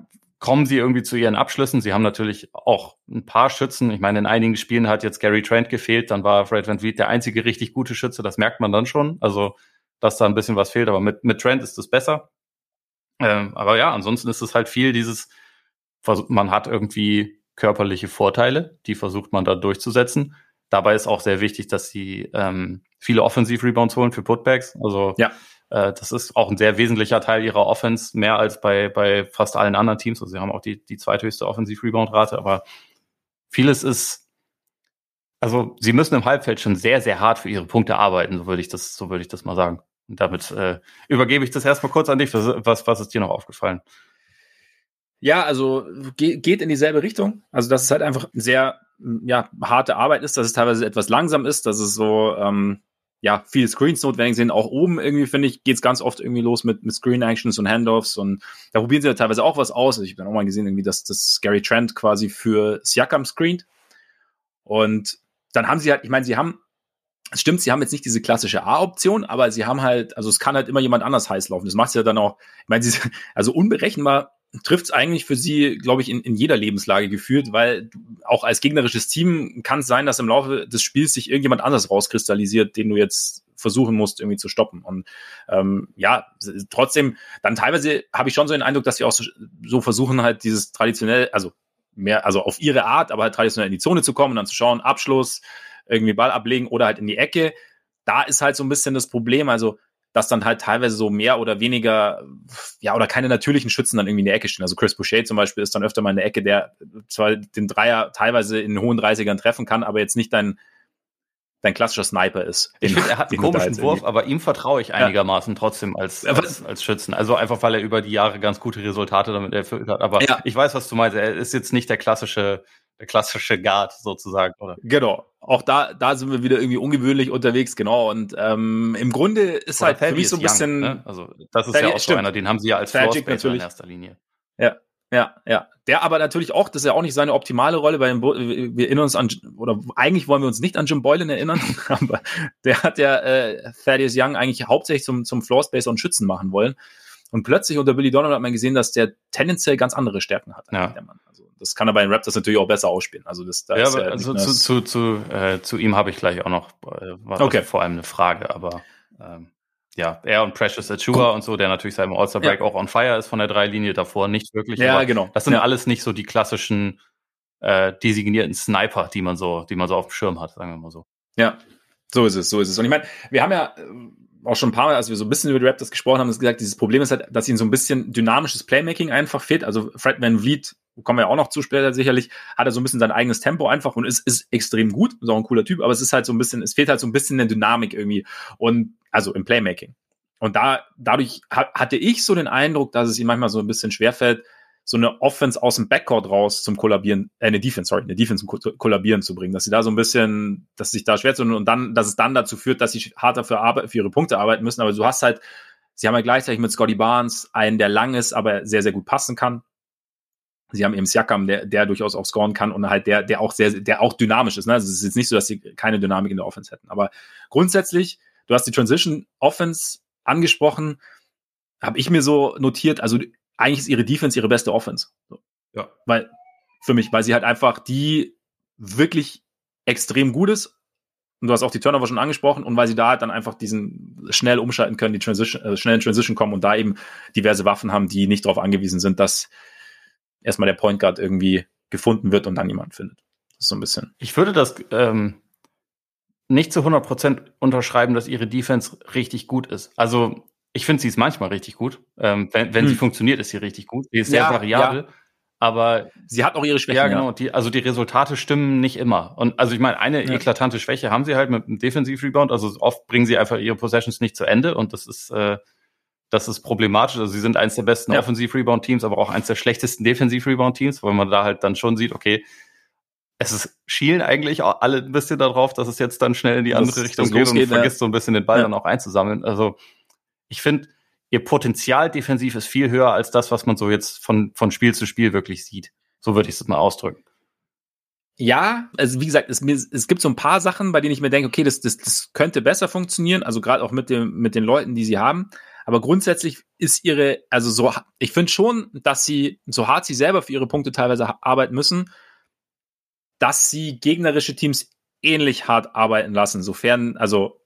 kommen sie irgendwie zu ihren Abschlüssen. Sie haben natürlich auch ein paar Schützen. Ich meine, in einigen Spielen hat jetzt Gary Trent gefehlt, dann war Fred Van Vliet der einzige richtig gute Schütze. Das merkt man dann schon. Also, dass da ein bisschen was fehlt. Aber mit, mit Trent ist es besser. Ähm, aber ja, ansonsten ist es halt viel dieses, man hat irgendwie körperliche Vorteile, die versucht man da durchzusetzen. Dabei ist auch sehr wichtig, dass sie ähm, viele Offensiv-Rebounds holen für Putbacks. Also ja. Äh, das ist auch ein sehr wesentlicher Teil ihrer Offense, mehr als bei, bei fast allen anderen Teams. Also sie haben auch die, die zweithöchste Offensiv-Rebound-Rate, aber vieles ist, also sie müssen im Halbfeld schon sehr, sehr hart für ihre Punkte arbeiten, so würde ich das, so würde ich das mal sagen. Und damit äh, übergebe ich das erstmal kurz an dich. Was, was ist dir noch aufgefallen? Ja, also ge geht in dieselbe Richtung. Also, dass es halt einfach sehr ja, harte Arbeit ist, dass es teilweise etwas langsam ist, dass es so ähm, ja, viele Screens notwendig sind. Auch oben irgendwie, finde ich, geht es ganz oft irgendwie los mit, mit Screen-Actions und Handoffs und da probieren sie ja teilweise auch was aus. Ich habe dann auch mal gesehen, irgendwie, dass das Gary Trent quasi für Siakam screent. Und dann haben sie halt, ich meine, sie haben, es stimmt, sie haben jetzt nicht diese klassische A-Option, aber sie haben halt, also es kann halt immer jemand anders heiß laufen. Das macht sie ja dann auch, ich meine, sie, also unberechenbar trifft es eigentlich für sie, glaube ich, in, in jeder Lebenslage gefühlt, weil auch als gegnerisches Team kann es sein, dass im Laufe des Spiels sich irgendjemand anders rauskristallisiert, den du jetzt versuchen musst, irgendwie zu stoppen. Und ähm, ja, trotzdem, dann teilweise habe ich schon so den Eindruck, dass sie auch so, so versuchen, halt dieses traditionell, also mehr, also auf ihre Art, aber halt traditionell in die Zone zu kommen und dann zu schauen, Abschluss, irgendwie Ball ablegen oder halt in die Ecke. Da ist halt so ein bisschen das Problem. Also dass dann halt teilweise so mehr oder weniger, ja, oder keine natürlichen Schützen dann irgendwie in der Ecke stehen. Also Chris Boucher zum Beispiel ist dann öfter mal in der Ecke, der zwar den Dreier teilweise in den hohen 30ern treffen kann, aber jetzt nicht dein, dein klassischer Sniper ist. Ich finde, er hat einen komischen Wurf, aber ihm vertraue ich einigermaßen ja. trotzdem als, als, als Schützen. Also einfach, weil er über die Jahre ganz gute Resultate damit erfüllt hat. Aber ja. ich weiß, was du meinst. Er ist jetzt nicht der klassische der klassische Guard sozusagen, oder? Genau. Auch da, da sind wir wieder irgendwie ungewöhnlich unterwegs, genau. Und ähm, im Grunde ist oder halt Paddy für mich so ein bisschen. Young, ne? Also das ist Paddy, ja auch so einer, den haben sie ja als Floor in erster Linie. Ja, ja, ja. Der aber natürlich auch, das ist ja auch nicht seine optimale Rolle, weil wir erinnern uns an, oder eigentlich wollen wir uns nicht an Jim Boylan erinnern, aber der hat ja äh, Thaddeus Young eigentlich hauptsächlich zum, zum Floor Space und Schützen machen wollen. Und plötzlich unter Billy Donovan hat man gesehen, dass der tendenziell ganz andere Stärken hat. Ja. Also das kann er bei den Raptors natürlich auch besser ausspielen. Also das, da ja, aber also zu, zu, zu, äh, zu ihm habe ich gleich auch noch äh, okay. vor allem eine Frage, aber ähm, ja, er und Precious Achua und so, der natürlich seit dem All-Star Break ja. auch on fire ist von der Dreilinie, davor nicht wirklich. Ja, genau. Das sind ja. alles nicht so die klassischen äh, designierten Sniper, die man so, die man so auf dem Schirm hat, sagen wir mal so. Ja, so ist es, so ist es. Und ich meine, wir haben ja auch schon ein paar Mal, als wir so ein bisschen über die Raptors gesprochen haben, gesagt, dieses Problem ist halt, dass ihnen so ein bisschen dynamisches Playmaking einfach fehlt. Also Fred Van Vliet, kommen wir ja auch noch zu später sicherlich, hat er so ein bisschen sein eigenes Tempo einfach und ist, ist extrem gut, ist auch ein cooler Typ, aber es ist halt so ein bisschen, es fehlt halt so ein bisschen eine Dynamik irgendwie und also im Playmaking. Und da, dadurch hatte ich so den Eindruck, dass es ihm manchmal so ein bisschen schwerfällt, so eine Offense aus dem Backcourt raus zum Kollabieren, äh, eine Defense, sorry, eine Defense zum Kollabieren zu bringen, dass sie da so ein bisschen, dass sich da schwer tun und dann, dass es dann dazu führt, dass sie harter für, Arbeit, für ihre Punkte arbeiten müssen. Aber du hast halt, sie haben ja gleichzeitig mit Scotty Barnes einen, der lang ist, aber sehr, sehr gut passen kann. Sie haben eben Siakam, der, der durchaus auch scoren kann und halt der, der auch sehr, der auch dynamisch ist. Ne? Also es ist jetzt nicht so, dass sie keine Dynamik in der Offense hätten. Aber grundsätzlich, du hast die Transition Offense angesprochen, habe ich mir so notiert, also eigentlich ist ihre Defense ihre beste Offense. So. Ja. Weil, für mich, weil sie halt einfach die wirklich extrem gut ist. Und du hast auch die Turnover schon angesprochen und weil sie da halt dann einfach diesen schnell umschalten können, die Transition, äh, schnell in Transition kommen und da eben diverse Waffen haben, die nicht darauf angewiesen sind, dass erstmal der Point Guard irgendwie gefunden wird und dann jemand findet. Das ist so ein bisschen. Ich würde das ähm, nicht zu 100% unterschreiben, dass ihre Defense richtig gut ist. Also ich finde, sie ist manchmal richtig gut. Ähm, wenn wenn hm. sie funktioniert, ist sie richtig gut. Sie ist sehr ja, variabel. Ja. Aber sie hat auch ihre Schwächen. Ja, genau. Die, also die Resultate stimmen nicht immer. Und also ich meine, eine ja. eklatante Schwäche haben sie halt mit dem Defensiv-Rebound. Also oft bringen sie einfach ihre Possessions nicht zu Ende und das ist, äh, das ist problematisch. Also sie sind eins der besten ja. Offensiv-Rebound-Teams, aber auch eins der schlechtesten Defensiv-Rebound-Teams, weil man da halt dann schon sieht, okay, es ist, schielen eigentlich auch alle ein bisschen darauf, dass es jetzt dann schnell in die andere das, Richtung das geht und vergisst ja. so ein bisschen den Ball ja. dann auch einzusammeln. Also ich finde, ihr Potenzial defensiv ist viel höher als das, was man so jetzt von, von Spiel zu Spiel wirklich sieht. So würde ich es mal ausdrücken. Ja, also wie gesagt, es, es gibt so ein paar Sachen, bei denen ich mir denke, okay, das, das, das könnte besser funktionieren, also gerade auch mit, dem, mit den Leuten, die sie haben. Aber grundsätzlich ist ihre, also so, ich finde schon, dass sie, so hart sie selber für ihre Punkte teilweise arbeiten müssen, dass sie gegnerische Teams ähnlich hart arbeiten lassen, sofern, also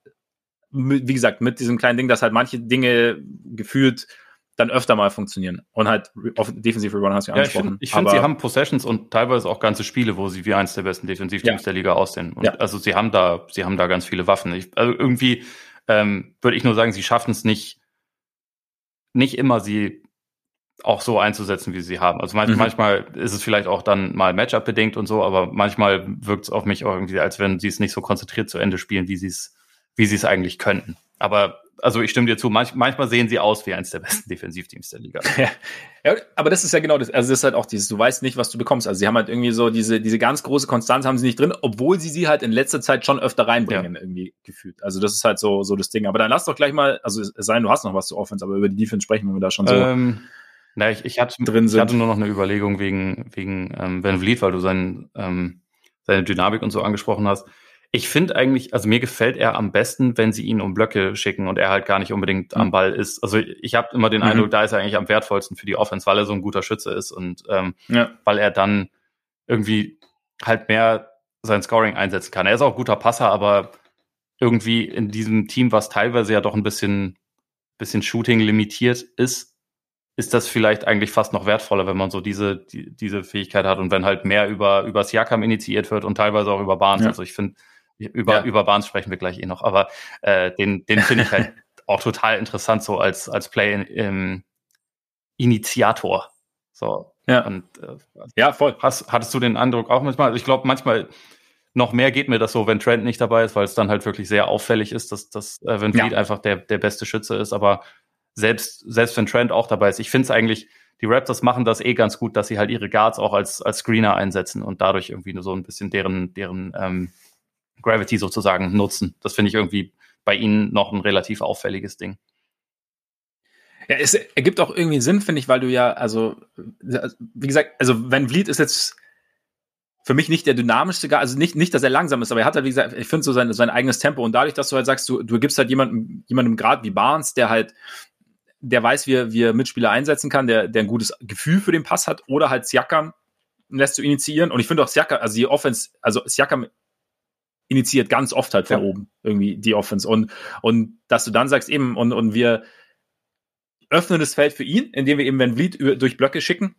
wie gesagt, mit diesem kleinen Ding, dass halt manche Dinge gefühlt dann öfter mal funktionieren. Und halt Defensive Rebound hast du ja, ja angesprochen. Ich finde, find, sie haben Possessions und teilweise auch ganze Spiele, wo sie wie eins der besten Defensivteams ja. der Liga aussehen. Und ja. Also sie haben da, sie haben da ganz viele Waffen. Ich, also irgendwie ähm, würde ich nur sagen, sie schaffen es nicht, nicht immer sie auch so einzusetzen, wie sie haben. Also manchmal, mhm. manchmal ist es vielleicht auch dann mal Matchup bedingt und so, aber manchmal wirkt es auf mich auch irgendwie, als wenn sie es nicht so konzentriert zu Ende spielen, wie sie es, wie sie es eigentlich könnten. Aber also ich stimme dir zu, manch, manchmal sehen sie aus wie eins der besten Defensivteams der Liga. Ja, aber das ist ja genau das. Also das ist halt auch dieses, du weißt nicht, was du bekommst. Also sie haben halt irgendwie so diese, diese ganz große Konstanz haben sie nicht drin, obwohl sie sie halt in letzter Zeit schon öfter reinbringen, ja. irgendwie gefühlt. Also das ist halt so, so das Ding. Aber dann lass doch gleich mal, also es sei denn, du hast noch was zu Offense, aber über die Defense sprechen, wenn wir da schon so ähm, na, ich, ich, hatte, drin sind. ich hatte nur noch eine Überlegung wegen, wegen ähm, Van Vliet, weil du sein, ähm, seine Dynamik und so angesprochen hast. Ich finde eigentlich, also mir gefällt er am besten, wenn sie ihn um Blöcke schicken und er halt gar nicht unbedingt mhm. am Ball ist. Also ich habe immer den mhm. Eindruck, da ist er eigentlich am wertvollsten für die Offense, weil er so ein guter Schütze ist und ähm, ja. weil er dann irgendwie halt mehr sein Scoring einsetzen kann. Er ist auch guter Passer, aber irgendwie in diesem Team, was teilweise ja doch ein bisschen, bisschen Shooting limitiert ist, ist das vielleicht eigentlich fast noch wertvoller, wenn man so diese, die, diese Fähigkeit hat und wenn halt mehr über, über Siakam initiiert wird und teilweise auch über Barnes. Ja. Also ich finde, über, ja. über Barnes sprechen wir gleich eh noch, aber äh, den, den finde ich halt auch total interessant, so als, als Play in, im Initiator. So. Ja. Und, äh, ja, voll. Hast, hattest du den Eindruck auch manchmal? Also ich glaube, manchmal noch mehr geht mir das so, wenn Trent nicht dabei ist, weil es dann halt wirklich sehr auffällig ist, dass, dass äh, wenn Fleet ja. einfach der, der beste Schütze ist. Aber selbst, selbst wenn Trent auch dabei ist, ich finde es eigentlich, die Raptors machen das eh ganz gut, dass sie halt ihre Guards auch als, als Screener einsetzen und dadurch irgendwie nur so ein bisschen deren, deren ähm, Gravity sozusagen nutzen. Das finde ich irgendwie bei ihnen noch ein relativ auffälliges Ding. Ja, es ergibt auch irgendwie Sinn, finde ich, weil du ja, also, wie gesagt, also Van Vliet ist jetzt für mich nicht der dynamischste, also nicht, nicht, dass er langsam ist, aber er hat halt, wie gesagt, ich finde so sein, sein eigenes Tempo und dadurch, dass du halt sagst, du, du gibst halt jemandem, jemandem gerade wie Barnes, der halt, der weiß, wie er, wie er Mitspieler einsetzen kann, der, der ein gutes Gefühl für den Pass hat oder halt Siakam lässt du initiieren und ich finde auch Siakam, also die Offense, also Siakam initiiert ganz oft halt von ja. oben irgendwie die Offense. Und, und dass du dann sagst, eben, und, und wir öffnen das Feld für ihn, indem wir eben Van Vliet durch Blöcke schicken.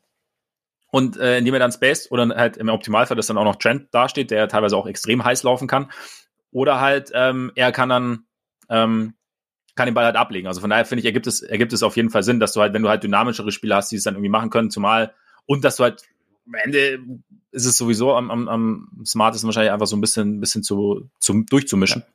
Und äh, indem er dann spaced oder halt im Optimalfall, dass dann auch noch Trent dasteht, der teilweise auch extrem heiß laufen kann. Oder halt, ähm, er kann dann ähm, kann den Ball halt ablegen. Also von daher finde ich, ergibt es, ergibt es auf jeden Fall Sinn, dass du halt, wenn du halt dynamischere Spieler hast, die es dann irgendwie machen können, zumal und dass du halt am Ende ist es sowieso am, am, am smartesten wahrscheinlich einfach so ein bisschen, bisschen zu, zum, durchzumischen. Ja.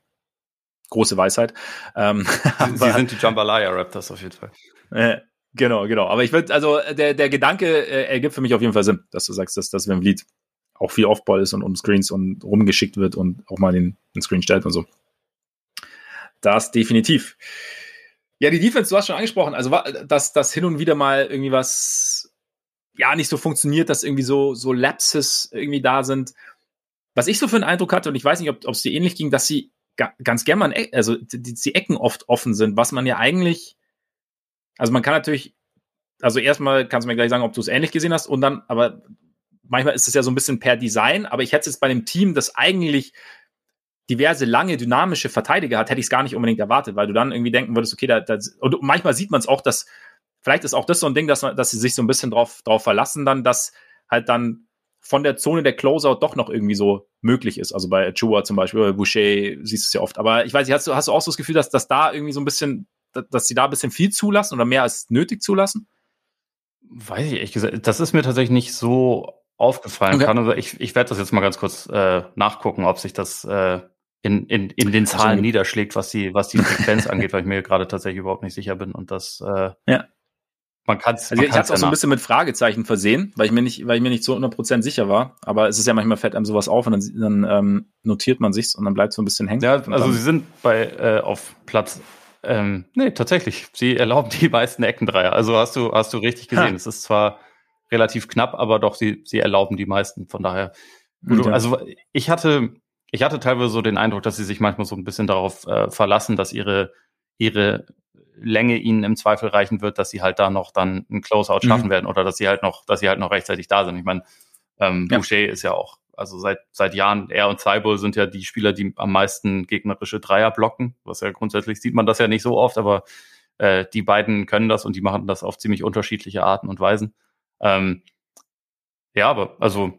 Große Weisheit. Ähm, Sie, Sie sind die Jambalaya Raptors auf jeden Fall. Äh, genau, genau. Aber ich würde, also der, der Gedanke äh, ergibt für mich auf jeden Fall Sinn, dass du sagst, dass, dass wenn Lied auch viel Offball ist und um Screens und rumgeschickt wird und auch mal den, den Screen stellt und so. Das definitiv. Ja, die Defense, du hast schon angesprochen, also dass das hin und wieder mal irgendwie was ja nicht so funktioniert, dass irgendwie so, so Lapses irgendwie da sind. Was ich so für einen Eindruck hatte, und ich weiß nicht, ob es dir ähnlich ging, dass sie ga, ganz gerne mal, also die, die Ecken oft offen sind, was man ja eigentlich, also man kann natürlich, also erstmal kannst du mir gleich sagen, ob du es ähnlich gesehen hast, und dann, aber manchmal ist es ja so ein bisschen per Design, aber ich hätte es bei dem Team, das eigentlich diverse lange dynamische Verteidiger hat, hätte ich es gar nicht unbedingt erwartet, weil du dann irgendwie denken würdest, okay, da, da und manchmal sieht man es auch, dass vielleicht ist auch das so ein Ding, dass, man, dass sie sich so ein bisschen drauf, drauf verlassen, dann, dass halt dann von der Zone der Closeout doch noch irgendwie so möglich ist. Also bei Chua zum Beispiel, oder Boucher siehst du es ja oft. Aber ich weiß nicht, hast du, hast du auch so das Gefühl, dass, dass da irgendwie so ein bisschen, dass sie da ein bisschen viel zulassen oder mehr als nötig zulassen? Weiß ich ehrlich gesagt, das ist mir tatsächlich nicht so aufgefallen. Okay. Kann, ich ich werde das jetzt mal ganz kurz äh, nachgucken, ob sich das äh, in, in, in den Zahlen also, niederschlägt, was die, was die Frequenz angeht, weil ich mir gerade tatsächlich überhaupt nicht sicher bin und das äh, ja. Man kann es. Also ich habe es auch so ein bisschen mit Fragezeichen versehen, weil ich mir nicht, weil ich mir nicht so 100% sicher war. Aber es ist ja manchmal fällt einem sowas auf und dann, dann ähm, notiert man sich's und dann bleibt so ein bisschen hängen. Ja, also sie sind bei äh, auf Platz. Ähm, nee, tatsächlich. Sie erlauben die meisten Eckendreier. Also hast du hast du richtig gesehen. Ha. Es ist zwar relativ knapp, aber doch sie sie erlauben die meisten. Von daher. Gut, Also ich hatte ich hatte teilweise so den Eindruck, dass sie sich manchmal so ein bisschen darauf äh, verlassen, dass ihre ihre Länge ihnen im Zweifel reichen wird, dass sie halt da noch dann ein Closeout mhm. schaffen werden oder dass sie halt noch, dass sie halt noch rechtzeitig da sind. Ich meine, ähm, ja. Boucher ist ja auch, also seit seit Jahren, er und Cyborg sind ja die Spieler, die am meisten gegnerische Dreier blocken. Was ja grundsätzlich sieht man das ja nicht so oft, aber äh, die beiden können das und die machen das auf ziemlich unterschiedliche Arten und Weisen. Ähm, ja, aber also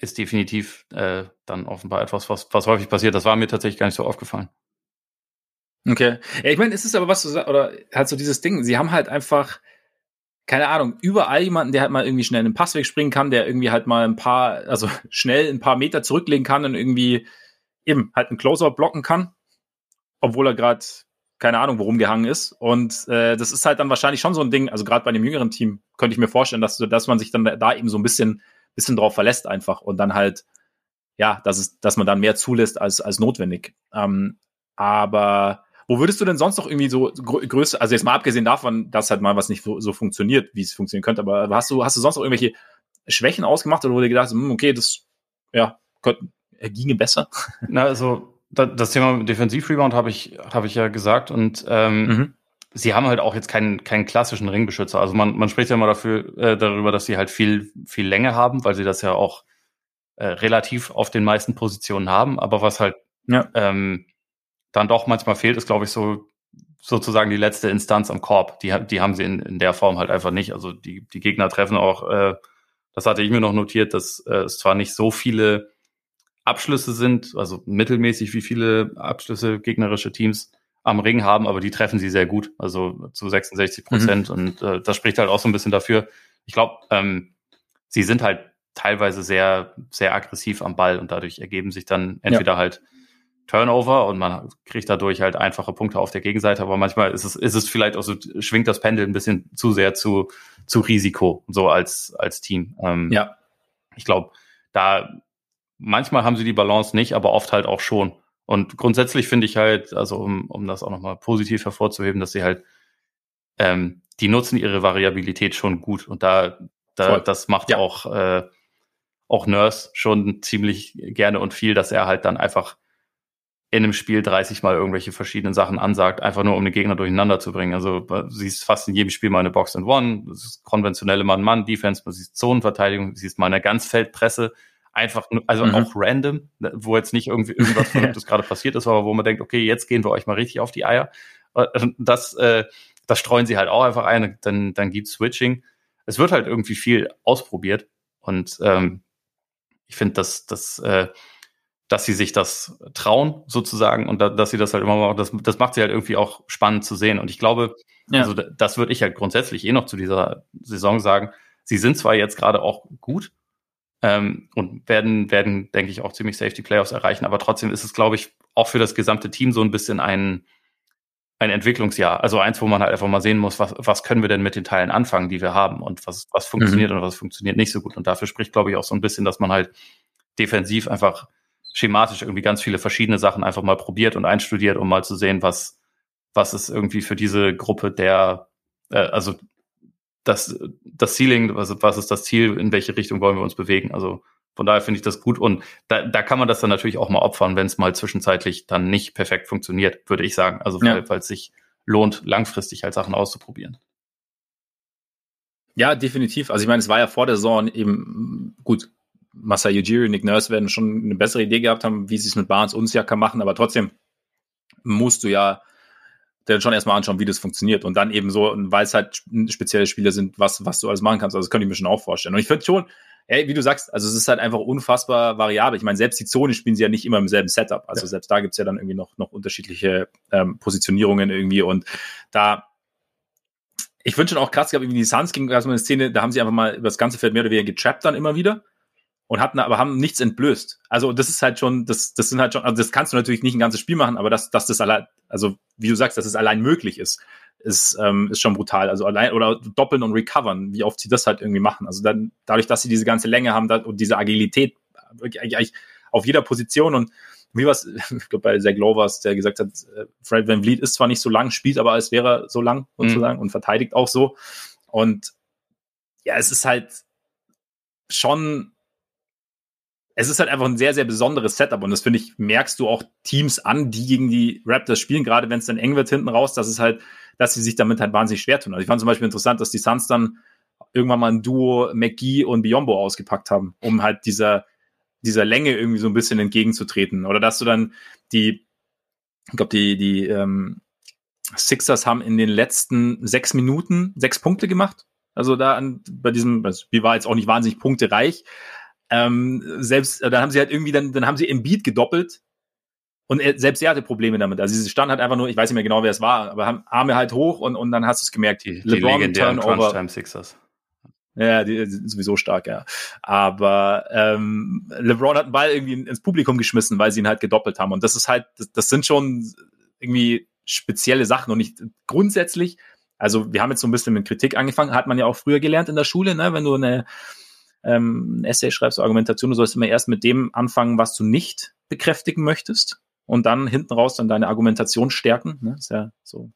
ist definitiv äh, dann offenbar etwas, was, was häufig passiert. Das war mir tatsächlich gar nicht so aufgefallen. Okay. Ich meine, es ist aber was, oder halt so dieses Ding, sie haben halt einfach, keine Ahnung, überall jemanden, der halt mal irgendwie schnell einen Passweg springen kann, der irgendwie halt mal ein paar, also schnell ein paar Meter zurücklegen kann und irgendwie eben halt einen Closer blocken kann, obwohl er gerade keine Ahnung, worum gehangen ist. Und äh, das ist halt dann wahrscheinlich schon so ein Ding, also gerade bei einem jüngeren Team könnte ich mir vorstellen, dass, dass man sich dann da eben so ein bisschen, bisschen drauf verlässt einfach und dann halt, ja, dass, es, dass man dann mehr zulässt als, als notwendig. Ähm, aber wo würdest du denn sonst noch irgendwie so größer, also jetzt mal abgesehen davon, dass halt mal was nicht so funktioniert, wie es funktionieren könnte, aber hast du, hast du sonst noch irgendwelche Schwächen ausgemacht oder wo du gedacht hast, hm, okay, das, ja, könnte, ginge besser? Na, also, das Thema Defensivrebound habe ich, habe ich ja gesagt und, ähm, mhm. Sie haben halt auch jetzt keinen, keinen klassischen Ringbeschützer. Also man, man spricht ja immer dafür, äh, darüber, dass sie halt viel, viel Länge haben, weil sie das ja auch äh, relativ auf den meisten Positionen haben. Aber was halt ja. ähm, dann doch manchmal fehlt, ist, glaube ich, so sozusagen die letzte Instanz am Korb. Die, die haben sie in, in der Form halt einfach nicht. Also die, die Gegner treffen auch, äh, das hatte ich mir noch notiert, dass äh, es zwar nicht so viele Abschlüsse sind, also mittelmäßig wie viele Abschlüsse gegnerische Teams am Ring haben, aber die treffen sie sehr gut, also zu 66 Prozent. Mhm. Und äh, das spricht halt auch so ein bisschen dafür. Ich glaube, ähm, sie sind halt teilweise sehr, sehr aggressiv am Ball und dadurch ergeben sich dann entweder ja. halt Turnover und man kriegt dadurch halt einfache Punkte auf der Gegenseite, aber manchmal ist es, ist es vielleicht auch so, schwingt das Pendel ein bisschen zu sehr zu, zu Risiko, so als, als Team. Ähm, ja. Ich glaube, da manchmal haben sie die Balance nicht, aber oft halt auch schon. Und grundsätzlich finde ich halt, also um, um das auch nochmal positiv hervorzuheben, dass sie halt, ähm, die nutzen ihre Variabilität schon gut und da, da das macht ja. auch, äh, auch Nurse schon ziemlich gerne und viel, dass er halt dann einfach in einem Spiel 30 Mal irgendwelche verschiedenen Sachen ansagt, einfach nur um den Gegner durcheinander zu bringen. Also du siehst fast in jedem Spiel mal eine Box and One, das ist konventionelle Mann-Mann-Defense, man sieht Zonenverteidigung, du siehst mal eine Ganzfeldpresse, einfach, also mhm. auch random, wo jetzt nicht irgendwie irgendwas Verrücktes gerade passiert ist, aber wo man denkt, okay, jetzt gehen wir euch mal richtig auf die Eier. Äh, das, äh, das streuen sie halt auch einfach ein, dann, dann gibt's Switching. Es wird halt irgendwie viel ausprobiert und ähm, ich finde, dass das äh, dass sie sich das trauen, sozusagen, und da, dass sie das halt immer machen. Das, das macht sie halt irgendwie auch spannend zu sehen. Und ich glaube, ja. also das würde ich halt grundsätzlich eh noch zu dieser Saison sagen. Sie sind zwar jetzt gerade auch gut ähm, und werden, werden, denke ich, auch ziemlich Safety Playoffs erreichen, aber trotzdem ist es, glaube ich, auch für das gesamte Team so ein bisschen ein, ein Entwicklungsjahr. Also eins, wo man halt einfach mal sehen muss, was, was können wir denn mit den Teilen anfangen, die wir haben und was, was funktioniert mhm. und was funktioniert nicht so gut. Und dafür spricht, glaube ich, auch so ein bisschen, dass man halt defensiv einfach schematisch irgendwie ganz viele verschiedene Sachen einfach mal probiert und einstudiert, um mal zu sehen, was, was ist irgendwie für diese Gruppe der, äh, also das, das Ceiling, also was ist das Ziel, in welche Richtung wollen wir uns bewegen. Also von daher finde ich das gut und da, da kann man das dann natürlich auch mal opfern, wenn es mal zwischenzeitlich dann nicht perfekt funktioniert, würde ich sagen. Also ja. weil es sich lohnt, langfristig halt Sachen auszuprobieren. Ja, definitiv. Also ich meine, es war ja vor der Saison eben gut, Masai Ujiri, Nick Nurse werden schon eine bessere Idee gehabt haben, wie sie es mit Barnes und Siaka machen, aber trotzdem musst du ja dann schon erstmal anschauen, wie das funktioniert und dann eben so, weil es halt spezielle Spiele sind, was, was du alles machen kannst. Also das könnte ich mir schon auch vorstellen. Und ich finde schon, ey, wie du sagst, also es ist halt einfach unfassbar variabel. Ich meine, selbst die Zone spielen sie ja nicht immer im selben Setup. Also ja. selbst da gibt's ja dann irgendwie noch, noch unterschiedliche ähm, Positionierungen irgendwie und da ich finde schon auch krass, gehabt, wie die Suns ging, also eine Szene, da haben sie einfach mal über das ganze Feld mehr oder weniger getrappt dann immer wieder und hatten aber haben nichts entblößt. Also das ist halt schon, das, das sind halt schon, also das kannst du natürlich nicht ein ganzes Spiel machen, aber dass, dass das allein, also wie du sagst, dass es allein möglich ist, ist, ähm, ist schon brutal. Also allein oder doppeln und recovern, wie oft sie das halt irgendwie machen. Also dann dadurch, dass sie diese ganze Länge haben und diese Agilität wirklich eigentlich auf jeder Position und wie was, ich glaube bei Zach Lovers, der gesagt hat, äh, Fred Van Vliet ist zwar nicht so lang, spielt aber als wäre so lang sozusagen mhm. und verteidigt auch so. Und ja, es ist halt schon es ist halt einfach ein sehr, sehr besonderes Setup und das finde ich, merkst du auch Teams an, die gegen die Raptors spielen, gerade wenn es dann eng wird hinten raus, dass es halt, dass sie sich damit halt wahnsinnig schwer tun. Also ich fand zum Beispiel interessant, dass die Suns dann irgendwann mal ein Duo McGee und Biombo ausgepackt haben, um halt dieser, dieser Länge irgendwie so ein bisschen entgegenzutreten. Oder dass du dann die, ich glaube, die, die ähm, Sixers haben in den letzten sechs Minuten sechs Punkte gemacht. Also da an, bei diesem, also, wie war jetzt auch nicht wahnsinnig punktereich, ähm, selbst, äh, dann haben sie halt irgendwie, dann, dann haben sie im Beat gedoppelt und er, selbst er hatte Probleme damit. Also sie stand halt einfach nur, ich weiß nicht mehr genau, wer es war, aber haben Arme halt hoch und, und dann hast du es gemerkt. Die, die legendären Crunch-Time Sixers. Ja, die, die sind sowieso stark, ja. Aber ähm, LeBron hat einen Ball irgendwie ins Publikum geschmissen, weil sie ihn halt gedoppelt haben. Und das ist halt, das, das sind schon irgendwie spezielle Sachen und nicht grundsätzlich. Also wir haben jetzt so ein bisschen mit Kritik angefangen, hat man ja auch früher gelernt in der Schule, ne? wenn du eine ähm, ein Essay schreibst, Argumentation, du sollst immer erst mit dem anfangen, was du nicht bekräftigen möchtest und dann hinten raus dann deine Argumentation stärken. Ne? Ist ja so.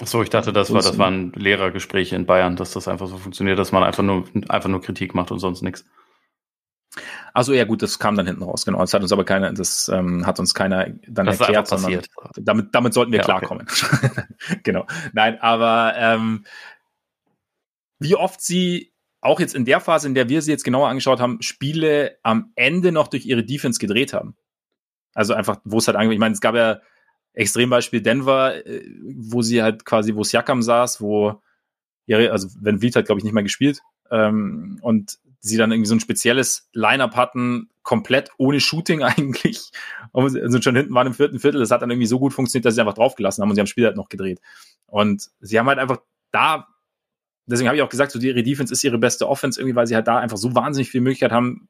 Ach so, ich dachte, das war, das waren Lehrergespräche in Bayern, dass das einfach so funktioniert, dass man einfach nur, einfach nur Kritik macht und sonst nichts. Also ja gut, das kam dann hinten raus, genau. Das hat uns aber keiner, das ähm, hat uns keiner dann das erklärt, sondern damit, damit sollten wir ja, klarkommen. Okay. genau. Nein, aber ähm, wie oft sie auch jetzt in der Phase, in der wir sie jetzt genauer angeschaut haben, Spiele am Ende noch durch ihre Defense gedreht haben. Also einfach, wo es halt eigentlich, ich meine, es gab ja Extrembeispiel Denver, äh, wo sie halt quasi, wo Siakam saß, wo ihre, also Van Vliet hat, glaube ich, nicht mehr gespielt, ähm, und sie dann irgendwie so ein spezielles Line-Up hatten, komplett ohne Shooting eigentlich. Also schon hinten waren im vierten Viertel, das hat dann irgendwie so gut funktioniert, dass sie einfach draufgelassen haben und sie haben das Spiel halt noch gedreht. Und sie haben halt einfach da deswegen habe ich auch gesagt, so ihre Defense ist ihre beste Offense irgendwie, weil sie halt da einfach so wahnsinnig viel Möglichkeit haben,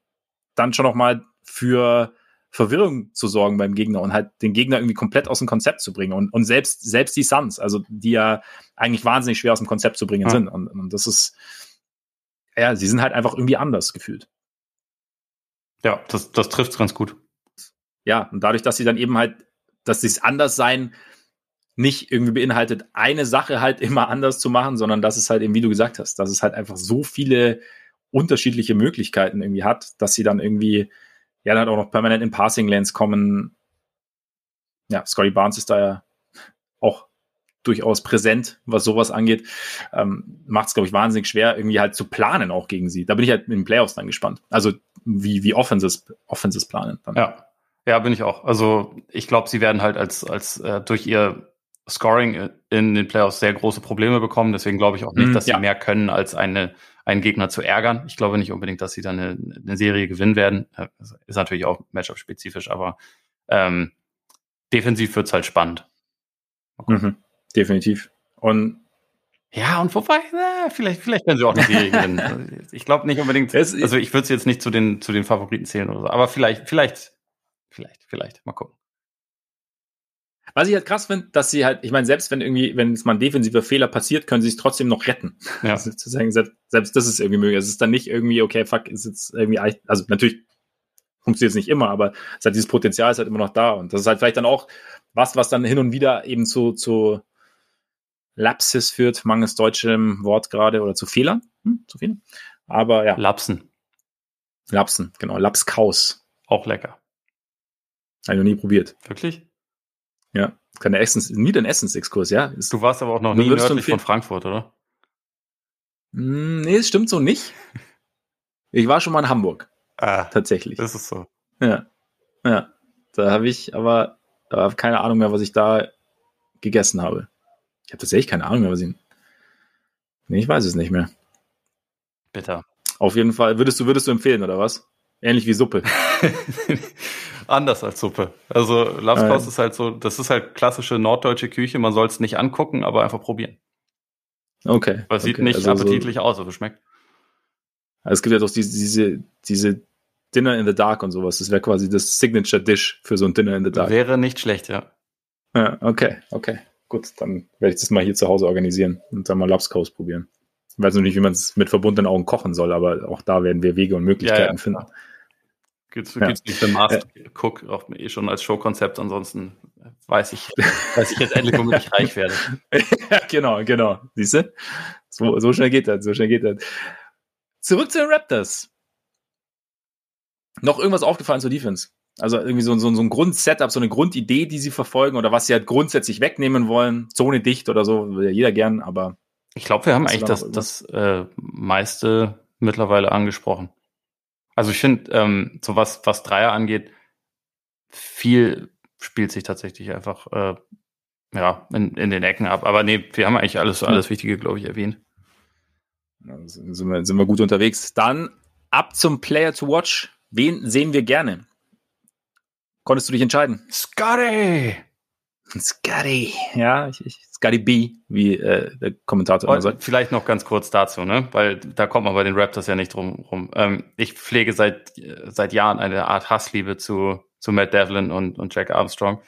dann schon noch mal für Verwirrung zu sorgen beim Gegner und halt den Gegner irgendwie komplett aus dem Konzept zu bringen. Und, und selbst, selbst die Suns, also die ja eigentlich wahnsinnig schwer aus dem Konzept zu bringen ja. sind. Und, und das ist, ja, sie sind halt einfach irgendwie anders gefühlt. Ja, das, das trifft ganz gut. Ja, und dadurch, dass sie dann eben halt, dass sie es anders sein nicht irgendwie beinhaltet, eine Sache halt immer anders zu machen, sondern dass es halt eben, wie du gesagt hast, dass es halt einfach so viele unterschiedliche Möglichkeiten irgendwie hat, dass sie dann irgendwie, ja, dann auch noch permanent in Passing Lanes kommen. Ja, Scotty Barnes ist da ja auch durchaus präsent, was sowas angeht. Ähm, Macht es, glaube ich, wahnsinnig schwer, irgendwie halt zu planen auch gegen sie. Da bin ich halt in den Playoffs dann gespannt. Also wie, wie Offenses, Offenses planen. Dann. Ja. Ja, bin ich auch. Also ich glaube, sie werden halt als, als äh, durch ihr Scoring in den Playoffs sehr große Probleme bekommen. Deswegen glaube ich auch nicht, mhm, dass sie ja. mehr können, als eine, einen Gegner zu ärgern. Ich glaube nicht unbedingt, dass sie dann eine, eine Serie gewinnen werden. Ist natürlich auch Matchup-spezifisch, aber ähm, defensiv wird's halt spannend. Mhm, definitiv. Und ja, und wobei, na, vielleicht, vielleicht können sie auch eine Serie gewinnen. Ich glaube nicht unbedingt. Also ich würde sie jetzt nicht zu den, zu den Favoriten zählen oder so, aber vielleicht, vielleicht, vielleicht, vielleicht. Mal gucken. Was ich halt krass finde, dass sie halt, ich meine, selbst wenn irgendwie, wenn es mal ein defensiver Fehler passiert, können sie es trotzdem noch retten. Ja. Also zu sagen, selbst, selbst das ist irgendwie möglich. Es ist dann nicht irgendwie, okay, fuck, ist jetzt irgendwie, also natürlich funktioniert es nicht immer, aber es hat dieses Potenzial ist halt immer noch da. Und das ist halt vielleicht dann auch was, was dann hin und wieder eben zu, zu Lapsis führt, mangels deutschem Wort gerade, oder zu Fehlern. Hm, zu Fehlern. Aber ja. Lapsen. Lapsen, genau. Lapskaus. Auch lecker. Habe ich noch nie probiert. Wirklich? Ja, keine Essens, nie den Essensexkurs, ja. Ist, du warst aber auch noch nie nördlich von Frankfurt, oder? Hm, nee, es stimmt so nicht. Ich war schon mal in Hamburg. Ah, tatsächlich. Das ist so. Ja. Ja. Da habe ich aber da hab keine Ahnung mehr, was ich da gegessen habe. Ich habe tatsächlich keine Ahnung mehr, was ich. Nee, ich weiß es nicht mehr. Bitter. Auf jeden Fall. Würdest du, würdest du empfehlen, oder was? Ähnlich wie Suppe. Anders als Suppe. Also Lapskaus ist halt so, das ist halt klassische norddeutsche Küche. Man soll es nicht angucken, aber einfach probieren. Okay. Weil es sieht nicht also appetitlich so, aus, aber schmeckt. Also es gibt ja doch diese, diese, diese Dinner in the Dark und sowas. Das wäre quasi das Signature Dish für so ein Dinner in the Dark. Wäre nicht schlecht, ja. Ja, okay, okay, gut, dann werde ich das mal hier zu Hause organisieren und dann mal Lapskaus probieren. Ich weiß noch nicht, wie man es mit verbundenen Augen kochen soll, aber auch da werden wir Wege und Möglichkeiten ja, ja. finden. Gibt's, ja. nicht für Master äh, Cook auch eh schon als Showkonzept, ansonsten weiß ich, weiß ich jetzt endlich, womit ich reich werde. ja, genau, genau. Siehst du? So, so schnell geht das, so schnell geht das. Zurück zu den Raptors. Noch irgendwas aufgefallen zur Defense? Also irgendwie so, so, so ein Grundsetup, so eine Grundidee, die sie verfolgen oder was sie halt grundsätzlich wegnehmen wollen. Zone dicht oder so, will ja jeder gern, aber. Ich glaube, wir haben eigentlich da das, das äh, meiste mittlerweile angesprochen. Also ich finde, ähm, so was, was Dreier angeht, viel spielt sich tatsächlich einfach äh, ja, in, in den Ecken ab. Aber nee, wir haben eigentlich alles, alles Wichtige, glaube ich, erwähnt. Sind, wir, sind wir gut unterwegs. Dann ab zum Player to Watch. Wen sehen wir gerne? Konntest du dich entscheiden? Scotty! Scotty, ja, ich, ich, Scotty B, wie äh, der Kommentator immer sagt. Vielleicht noch ganz kurz dazu, ne? weil da kommt man bei den Raptors ja nicht drum rum. Ähm, ich pflege seit, seit Jahren eine Art Hassliebe zu, zu Matt Devlin und, und Jack Armstrong.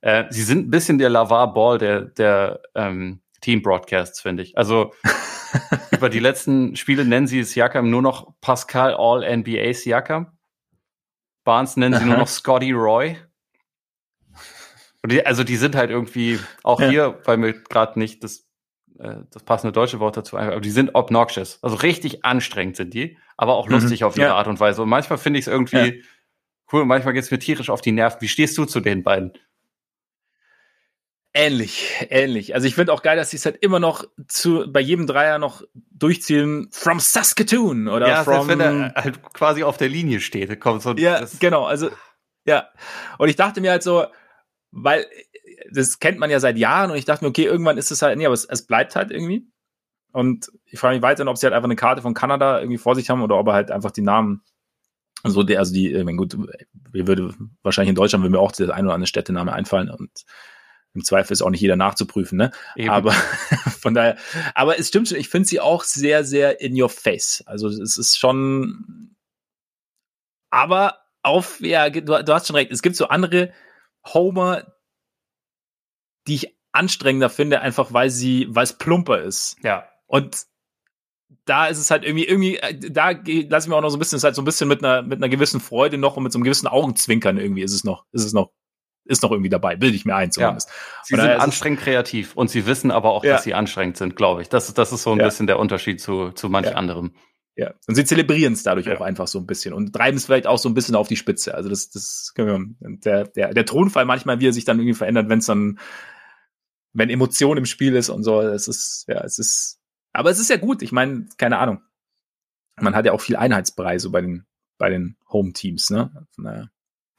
Äh, sie sind ein bisschen der Lavar Ball der, der ähm, Team-Broadcasts, finde ich. Also über die letzten Spiele nennen sie Siakam nur noch Pascal All-NBA Siakam. Barnes nennen sie Aha. nur noch Scotty Roy. Die, also die sind halt irgendwie, auch ja. hier, weil mir gerade nicht das, äh, das passende deutsche Wort dazu einfach, aber die sind obnoxious. Also richtig anstrengend sind die, aber auch lustig mhm. auf ihre ja. Art und Weise. Und manchmal finde ich es irgendwie ja. cool, manchmal geht es mir tierisch auf die Nerven. Wie stehst du zu den beiden? Ähnlich, ähnlich. Also ich finde auch geil, dass sie es halt immer noch zu, bei jedem Dreier noch durchziehen, from Saskatoon oder ja, from... wenn er halt quasi auf der Linie steht. Kommt so, ja, genau, also, ja. Und ich dachte mir halt so, weil das kennt man ja seit Jahren und ich dachte mir, okay, irgendwann ist es halt, nee, aber es, es bleibt halt irgendwie. Und ich frage mich weiterhin, ob sie halt einfach eine Karte von Kanada irgendwie vor sich haben oder ob er halt einfach die Namen so der, also die, ich meine, gut, wir würde wahrscheinlich in Deutschland würde mir auch der ein oder andere Städtename einfallen und im Zweifel ist auch nicht jeder nachzuprüfen, ne? Eben. Aber von daher, aber es stimmt schon, ich finde sie auch sehr, sehr in your face. Also es ist schon, aber auf, ja, du, du hast schon recht, es gibt so andere Homer, die ich anstrengender finde, einfach weil sie, weil es plumper ist. Ja. Und da ist es halt irgendwie, irgendwie, äh, da lasse ich mir auch noch so ein bisschen, ist halt so ein bisschen mit einer, mit einer gewissen Freude noch und mit so einem gewissen Augenzwinkern irgendwie ist es noch, ist es noch ist noch irgendwie dabei, bilde ich mir ein zumindest. Ja. Sie sind anstrengend kreativ und sie wissen aber auch, ja. dass sie anstrengend sind, glaube ich. Das, das ist so ein ja. bisschen der Unterschied zu, zu manch anderem. Ja, und sie zelebrieren es dadurch auch einfach so ein bisschen und treiben es vielleicht auch so ein bisschen auf die Spitze. Also das, das können wir, der, der, der Tonfall manchmal, wie er sich dann irgendwie verändert, wenn es dann, wenn Emotion im Spiel ist und so, es ist, ja, es ist, aber es ist ja gut. Ich meine, keine Ahnung. Man hat ja auch viel Einheitsbrei so bei den, bei den Home-Teams, ne? Naja.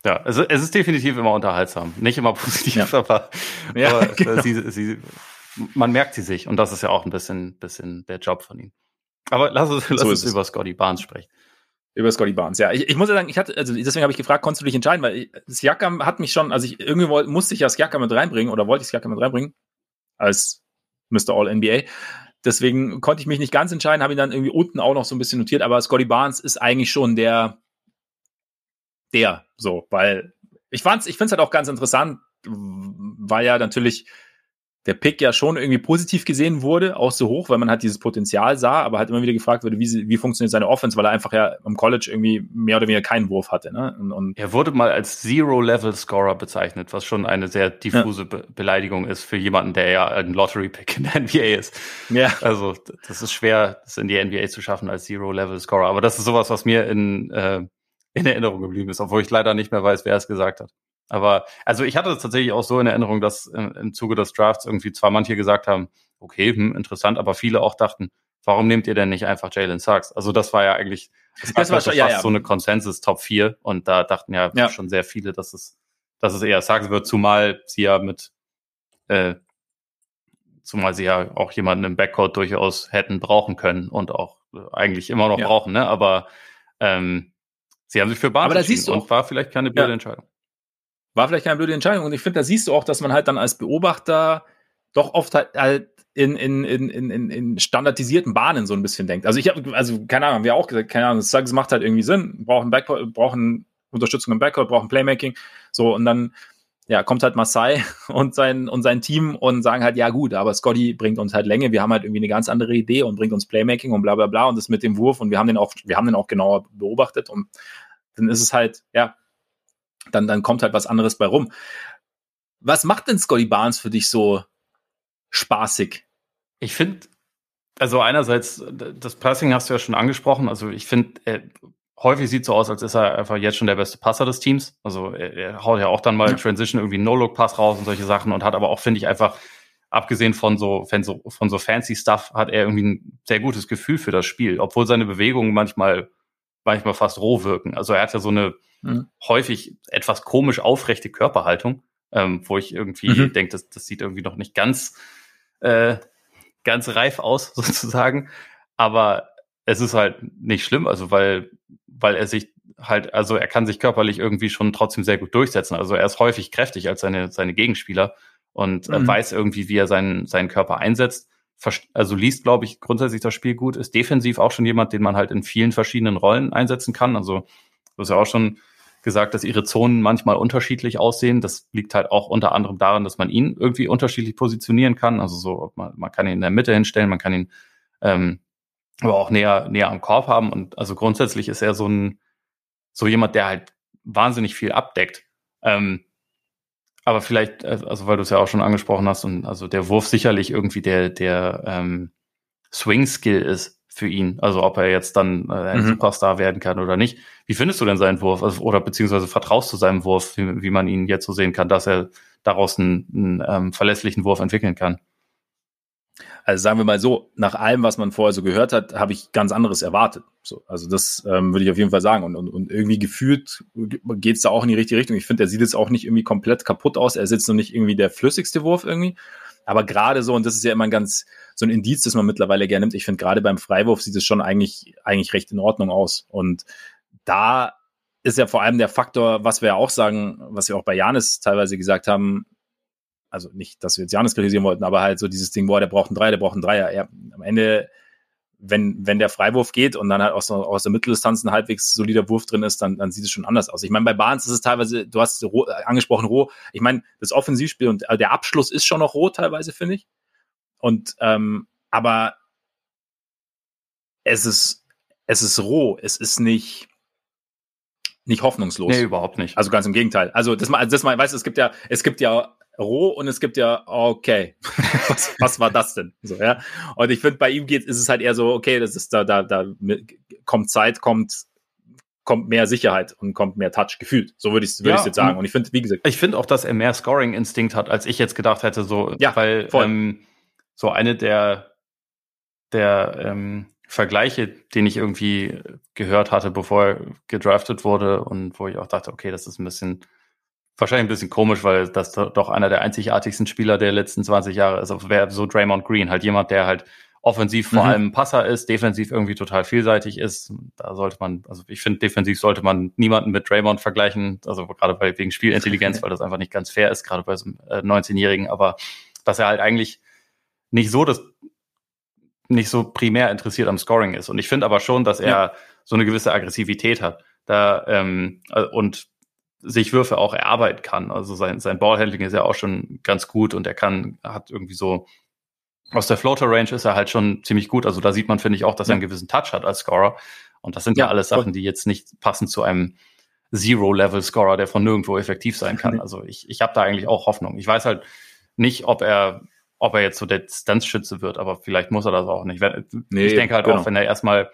Ja, also es ist definitiv immer unterhaltsam. Nicht immer positiv, ja. aber, ja, aber genau. sie, sie, man merkt sie sich und das ist ja auch ein bisschen, bisschen der Job von ihm. Aber lass uns, lass uns über Scotty Barnes sprechen. Über Scotty Barnes, ja. Ich, ich muss ja sagen, ich hatte, also deswegen habe ich gefragt, konntest du dich entscheiden, weil Siakam hat mich schon, also ich irgendwie wollte, musste ich ja Siakam mit reinbringen oder wollte ich Siakam mit reinbringen als Mr. All NBA. Deswegen konnte ich mich nicht ganz entscheiden, habe ihn dann irgendwie unten auch noch so ein bisschen notiert, aber Scotty Barnes ist eigentlich schon der, der, so, weil ich fand's, ich find's halt auch ganz interessant, weil ja natürlich der Pick ja schon irgendwie positiv gesehen wurde, auch so hoch, weil man halt dieses Potenzial sah, aber halt immer wieder gefragt wurde, wie, wie funktioniert seine Offense, weil er einfach ja im College irgendwie mehr oder weniger keinen Wurf hatte. Ne? Und, und er wurde mal als Zero-Level-Scorer bezeichnet, was schon eine sehr diffuse ja. Be Beleidigung ist für jemanden, der ja ein Lottery-Pick in der NBA ist. Ja. Also das ist schwer, das in die NBA zu schaffen als Zero-Level-Scorer. Aber das ist sowas, was mir in äh, in Erinnerung geblieben ist, obwohl ich leider nicht mehr weiß, wer es gesagt hat. Aber also ich hatte es tatsächlich auch so in Erinnerung, dass im, im Zuge des Drafts irgendwie zwar manche gesagt haben, okay, hm, interessant, aber viele auch dachten, warum nehmt ihr denn nicht einfach Jalen Suggs? Also das war ja eigentlich das, das war schon, fast ja, ja. so eine Konsensus Top 4 und da dachten ja, ja, schon sehr viele, dass es, dass es eher Suggs wird, zumal sie ja mit äh, zumal sie ja auch jemanden im Backcourt durchaus hätten brauchen können und auch äh, eigentlich immer noch brauchen, ne? Aber ähm, Sie haben sich für Barnes du auch, war vielleicht keine blöde ja, Entscheidung. War vielleicht keine blöde Entscheidung. Und ich finde, da siehst du auch, dass man halt dann als Beobachter doch oft halt, halt in, in, in, in, in standardisierten Bahnen so ein bisschen denkt. Also ich habe, also keine Ahnung, wir auch gesagt, keine Ahnung, es macht halt irgendwie Sinn, brauchen Backcourt, brauchen Unterstützung im Backcourt, brauchen Playmaking, so und dann ja, kommt halt Masai und sein, und sein Team und sagen halt, ja gut, aber Scotty bringt uns halt Länge, wir haben halt irgendwie eine ganz andere Idee und bringt uns Playmaking und bla bla bla und das mit dem Wurf und wir haben den auch, wir haben den auch genauer beobachtet und dann ist es halt, ja, dann, dann kommt halt was anderes bei rum. Was macht denn Scotty Barnes für dich so spaßig? Ich finde, also einerseits, das Passing hast du ja schon angesprochen. Also ich finde, häufig sieht so aus, als ist er einfach jetzt schon der beste Passer des Teams. Also er, er haut ja auch dann mal ja. Transition irgendwie No-Look-Pass raus und solche Sachen und hat aber auch, finde ich, einfach, abgesehen von so, von so, von so fancy Stuff, hat er irgendwie ein sehr gutes Gefühl für das Spiel, obwohl seine Bewegungen manchmal, manchmal fast roh wirken. Also er hat ja so eine mhm. häufig etwas komisch aufrechte Körperhaltung, ähm, wo ich irgendwie mhm. denke, das, das sieht irgendwie noch nicht ganz, äh, ganz reif aus, sozusagen. Aber es ist halt nicht schlimm, also weil weil er sich halt, also er kann sich körperlich irgendwie schon trotzdem sehr gut durchsetzen. Also er ist häufig kräftig als seine, seine Gegenspieler und mhm. weiß irgendwie, wie er seinen, seinen Körper einsetzt. Also liest, glaube ich, grundsätzlich das Spiel gut, ist defensiv auch schon jemand, den man halt in vielen verschiedenen Rollen einsetzen kann. Also du hast ja auch schon gesagt, dass ihre Zonen manchmal unterschiedlich aussehen. Das liegt halt auch unter anderem daran, dass man ihn irgendwie unterschiedlich positionieren kann. Also so, man, man kann ihn in der Mitte hinstellen, man kann ihn ähm, aber auch näher, näher am Korb haben. Und also grundsätzlich ist er so ein, so jemand, der halt wahnsinnig viel abdeckt. Ähm, aber vielleicht, äh, also weil du es ja auch schon angesprochen hast, und also der Wurf sicherlich irgendwie der, der ähm, Swing-Skill ist für ihn. Also ob er jetzt dann äh, ein mhm. Superstar werden kann oder nicht. Wie findest du denn seinen Wurf? Also, oder beziehungsweise vertraust du seinem Wurf, wie, wie man ihn jetzt so sehen kann, dass er daraus einen, einen ähm, verlässlichen Wurf entwickeln kann? Also sagen wir mal so, nach allem, was man vorher so gehört hat, habe ich ganz anderes erwartet. So, also das ähm, würde ich auf jeden Fall sagen. Und, und, und irgendwie gefühlt geht es da auch in die richtige Richtung. Ich finde, er sieht jetzt auch nicht irgendwie komplett kaputt aus. Er ist jetzt noch nicht irgendwie der flüssigste Wurf irgendwie. Aber gerade so, und das ist ja immer ein ganz so ein Indiz, das man mittlerweile gerne nimmt. Ich finde, gerade beim Freiwurf sieht es schon eigentlich, eigentlich recht in Ordnung aus. Und da ist ja vor allem der Faktor, was wir ja auch sagen, was wir auch bei Janis teilweise gesagt haben, also nicht, dass wir jetzt Janis kritisieren wollten, aber halt so dieses Ding, boah, der braucht einen Dreier, der braucht einen Dreier. Ja, am Ende, wenn, wenn der Freiwurf geht und dann halt aus, aus der Mitteldistanz ein halbwegs solider Wurf drin ist, dann, dann sieht es schon anders aus. Ich meine, bei Barnes ist es teilweise, du hast roh, angesprochen roh, ich meine, das Offensivspiel und äh, der Abschluss ist schon noch roh teilweise, finde ich. Und, ähm, aber es ist, es ist roh, es ist nicht, nicht hoffnungslos. Nee, überhaupt nicht. Also ganz im Gegenteil. Also das mal, also das mal, weißt du, es gibt ja, es gibt ja roh und es gibt ja, okay, was, was war das denn? So, ja. Und ich finde, bei ihm geht, ist es halt eher so, okay, das ist da, da, da kommt Zeit, kommt, kommt mehr Sicherheit und kommt mehr Touch gefühlt. So würde ich es würd ja, jetzt sagen. Und ich finde, wie gesagt. Ich finde auch, dass er mehr Scoring-Instinkt hat, als ich jetzt gedacht hätte, so, ja, weil ähm, so eine der, der ähm, Vergleiche, den ich irgendwie gehört hatte, bevor er gedraftet wurde und wo ich auch dachte, okay, das ist ein bisschen wahrscheinlich ein bisschen komisch, weil das doch einer der einzigartigsten Spieler der letzten 20 Jahre ist. Also wäre so Draymond Green, halt jemand, der halt offensiv vor mhm. allem Passer ist, defensiv irgendwie total vielseitig ist. Da sollte man, also ich finde, defensiv sollte man niemanden mit Draymond vergleichen, also gerade bei, wegen Spielintelligenz, weil das einfach nicht ganz fair ist, gerade bei so einem äh, 19-Jährigen, aber dass er halt eigentlich nicht so das nicht so primär interessiert am Scoring ist. Und ich finde aber schon, dass er ja. so eine gewisse Aggressivität hat. Da ähm, äh, und sich Würfe auch erarbeiten kann. Also sein, sein Ballhandling ist ja auch schon ganz gut und er kann, hat irgendwie so aus der Floater Range ist er halt schon ziemlich gut. Also da sieht man, finde ich, auch, dass er einen gewissen Touch hat als Scorer. Und das sind ja, ja alles Sachen, die jetzt nicht passen zu einem Zero-Level-Scorer, der von nirgendwo effektiv sein kann. Also ich, ich habe da eigentlich auch Hoffnung. Ich weiß halt nicht, ob er, ob er jetzt so der Distanzschütze wird, aber vielleicht muss er das auch nicht. Nee, ich denke halt genau. auch, wenn er erstmal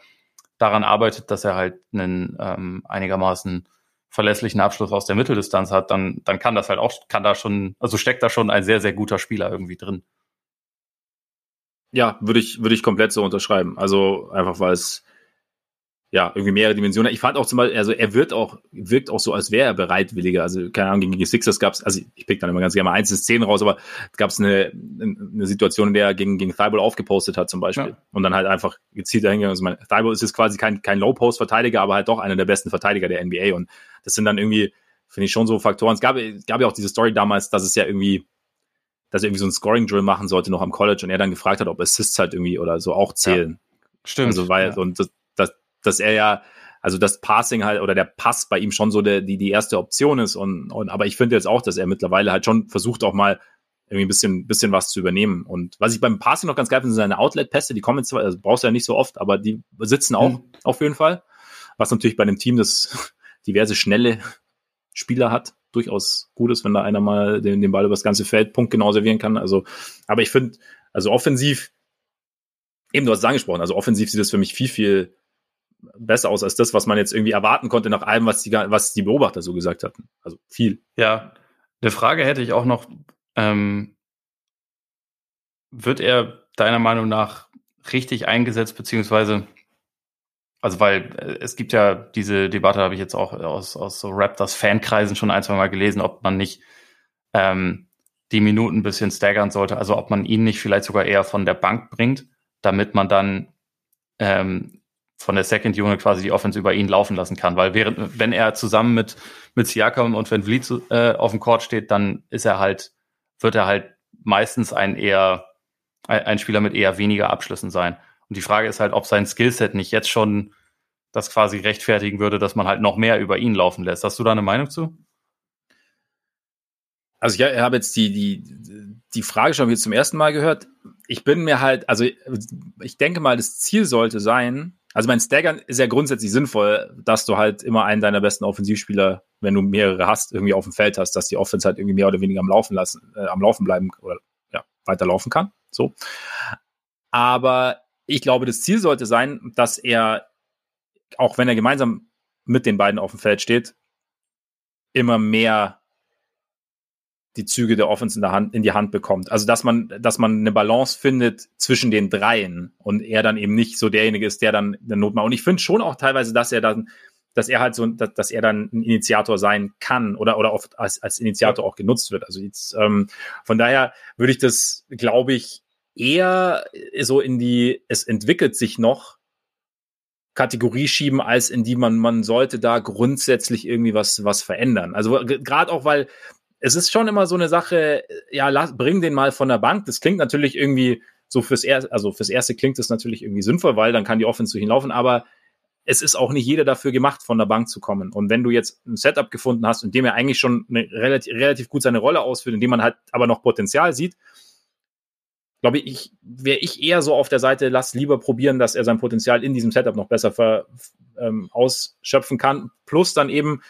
daran arbeitet, dass er halt einen ähm, einigermaßen verlässlichen Abschluss aus der Mitteldistanz hat, dann, dann kann das halt auch, kann da schon, also steckt da schon ein sehr, sehr guter Spieler irgendwie drin. Ja, würde ich, würde ich komplett so unterschreiben. Also einfach, weil es ja, irgendwie mehrere Dimensionen. Ich fand auch zum Beispiel, also er wird auch, wirkt auch so, als wäre er bereitwilliger. Also, keine Ahnung, gegen die Sixers gab es, also ich pick dann immer ganz gerne mal einzelne Szenen raus, aber gab es eine, eine Situation, in der er gegen, gegen Thibault aufgepostet hat, zum Beispiel. Ja. Und dann halt einfach gezielt dahingegangen. Also, mein, Thibault ist jetzt quasi kein, kein Low-Post-Verteidiger, aber halt doch einer der besten Verteidiger der NBA. Und das sind dann irgendwie, finde ich schon so Faktoren. Es gab, es gab ja auch diese Story damals, dass es ja irgendwie, dass er irgendwie so ein Scoring-Drill machen sollte noch am College und er dann gefragt hat, ob Assists halt irgendwie oder so auch zählen. Ja. Stimmt. Also, weil, ja. und das, dass er ja, also das Passing halt oder der Pass bei ihm schon so der, die, die erste Option ist. Und, und aber ich finde jetzt auch, dass er mittlerweile halt schon versucht, auch mal irgendwie ein bisschen, bisschen was zu übernehmen. Und was ich beim Passing noch ganz geil finde, sind seine Outlet-Pässe, die kommen zwar, also brauchst du ja nicht so oft, aber die sitzen auch mhm. auf jeden Fall. Was natürlich bei einem Team, das diverse schnelle Spieler hat, durchaus gut ist, wenn da einer mal den, den Ball über das ganze Feld punktgenau servieren kann. Also, aber ich finde, also offensiv, eben du hast es angesprochen, also offensiv sieht es für mich viel, viel besser aus als das, was man jetzt irgendwie erwarten konnte nach allem, was die, was die Beobachter so gesagt hatten. Also viel. Ja, eine Frage hätte ich auch noch. Ähm, wird er deiner Meinung nach richtig eingesetzt, beziehungsweise, also weil äh, es gibt ja diese Debatte, habe ich jetzt auch aus, aus so Raptors Fankreisen schon ein, zwei Mal gelesen, ob man nicht ähm, die Minuten ein bisschen staggern sollte, also ob man ihn nicht vielleicht sogar eher von der Bank bringt, damit man dann ähm, von der Second Unit quasi die Offense über ihn laufen lassen kann. Weil während, wenn er zusammen mit, mit Siakam und Van Vliet äh, auf dem Court steht, dann ist er halt, wird er halt meistens ein eher, ein Spieler mit eher weniger Abschlüssen sein. Und die Frage ist halt, ob sein Skillset nicht jetzt schon das quasi rechtfertigen würde, dass man halt noch mehr über ihn laufen lässt. Hast du da eine Meinung zu? Also ich habe jetzt die, die, die Frage schon wieder zum ersten Mal gehört. Ich bin mir halt, also ich denke mal, das Ziel sollte sein, also mein Staggern ist ja grundsätzlich sinnvoll, dass du halt immer einen deiner besten Offensivspieler, wenn du mehrere hast, irgendwie auf dem Feld hast, dass die Offense halt irgendwie mehr oder weniger am Laufen lassen, äh, am Laufen bleiben oder ja, weiterlaufen kann. So. Aber ich glaube, das Ziel sollte sein, dass er, auch wenn er gemeinsam mit den beiden auf dem Feld steht, immer mehr die Züge der Offense in, der Hand, in die Hand bekommt. Also dass man, dass man eine Balance findet zwischen den dreien und er dann eben nicht so derjenige ist, der dann der Not macht. Und ich finde schon auch teilweise, dass er dann, dass er halt so, dass, dass er dann ein Initiator sein kann oder oder oft als, als Initiator auch genutzt wird. Also jetzt, ähm, von daher würde ich das, glaube ich, eher so in die, es entwickelt sich noch Kategorie schieben, als in die man, man sollte da grundsätzlich irgendwie was, was verändern. Also gerade auch, weil es ist schon immer so eine Sache, ja, lass, bring den mal von der Bank. Das klingt natürlich irgendwie so fürs erste, also fürs erste klingt das natürlich irgendwie sinnvoll, weil dann kann die Offense durch laufen, aber es ist auch nicht jeder dafür gemacht, von der Bank zu kommen. Und wenn du jetzt ein Setup gefunden hast, in dem er eigentlich schon relativ, relativ gut seine Rolle ausführt, in dem man halt aber noch Potenzial sieht, glaube ich, wäre ich eher so auf der Seite, lass lieber probieren, dass er sein Potenzial in diesem Setup noch besser ver, ähm, ausschöpfen kann. Plus dann eben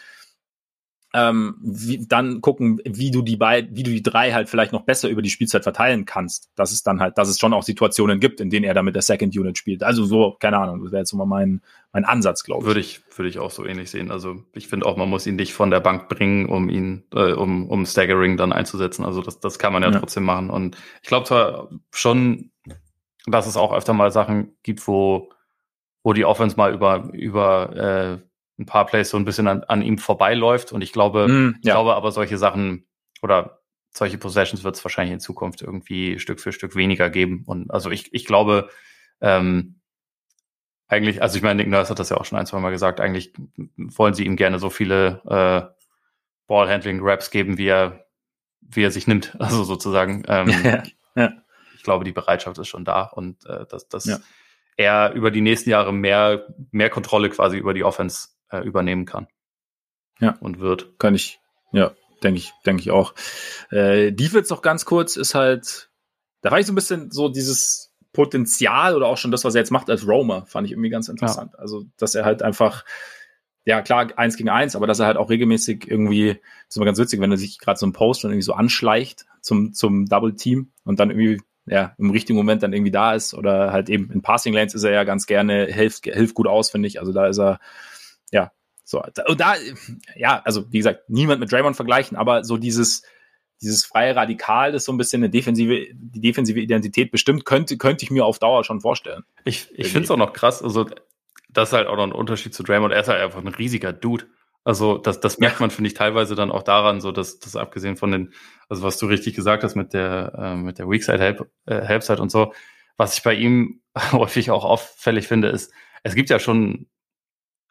ähm, wie, dann gucken, wie du die beiden, wie du die drei halt vielleicht noch besser über die Spielzeit verteilen kannst. Dass es dann halt, dass es schon auch Situationen gibt, in denen er da mit der Second Unit spielt. Also so, keine Ahnung, das wäre jetzt mal mein, mein Ansatz, glaube ich. Würde ich, würde ich auch so ähnlich sehen. Also ich finde auch, man muss ihn nicht von der Bank bringen, um ihn, äh, um, um Staggering dann einzusetzen. Also das, das kann man ja, ja. trotzdem machen. Und ich glaube zwar schon, dass es auch öfter mal Sachen gibt, wo, wo die Offense mal über, über äh, ein paar Plays so ein bisschen an, an ihm vorbeiläuft. Und ich glaube, mm, ja. ich glaube aber solche Sachen oder solche Possessions wird es wahrscheinlich in Zukunft irgendwie Stück für Stück weniger geben. Und also ich, ich glaube, ähm, eigentlich, also ich meine, Nick Nurse hat das ja auch schon ein, zwei Mal gesagt, eigentlich wollen sie ihm gerne so viele äh, Ballhandling-Raps geben, wie er, wie er sich nimmt. Also sozusagen. Ähm, ja, ja. Ich glaube, die Bereitschaft ist schon da und äh, dass, dass ja. er über die nächsten Jahre mehr, mehr Kontrolle quasi über die Offense äh, übernehmen kann. Ja. Und wird. Kann ich, ja, denke ich, denke ich auch. Äh, Defense noch ganz kurz ist halt, da war ich so ein bisschen so dieses Potenzial oder auch schon das, was er jetzt macht als Roamer, fand ich irgendwie ganz interessant. Ja. Also, dass er halt einfach, ja klar, eins gegen eins, aber dass er halt auch regelmäßig irgendwie, das ist immer ganz witzig, wenn er sich gerade so ein Post dann irgendwie so anschleicht zum, zum Double Team und dann irgendwie ja, im richtigen Moment dann irgendwie da ist oder halt eben in Passing Lanes ist er ja ganz gerne, hilft, hilft gut aus, finde ich. Also da ist er, so. Und da, ja, also wie gesagt, niemand mit Draymond vergleichen, aber so dieses, dieses freie Radikal, das so ein bisschen eine defensive, die defensive Identität bestimmt, könnte, könnte ich mir auf Dauer schon vorstellen. Ich, ich finde es auch noch krass, also das ist halt auch noch ein Unterschied zu Draymond. Er ist halt einfach ein riesiger Dude. Also das, das merkt man, finde ich, teilweise dann auch daran, so dass das abgesehen von den, also was du richtig gesagt hast mit der, äh, mit der Weakside Help, äh, Helpside und so, was ich bei ihm häufig auch auffällig finde, ist, es gibt ja schon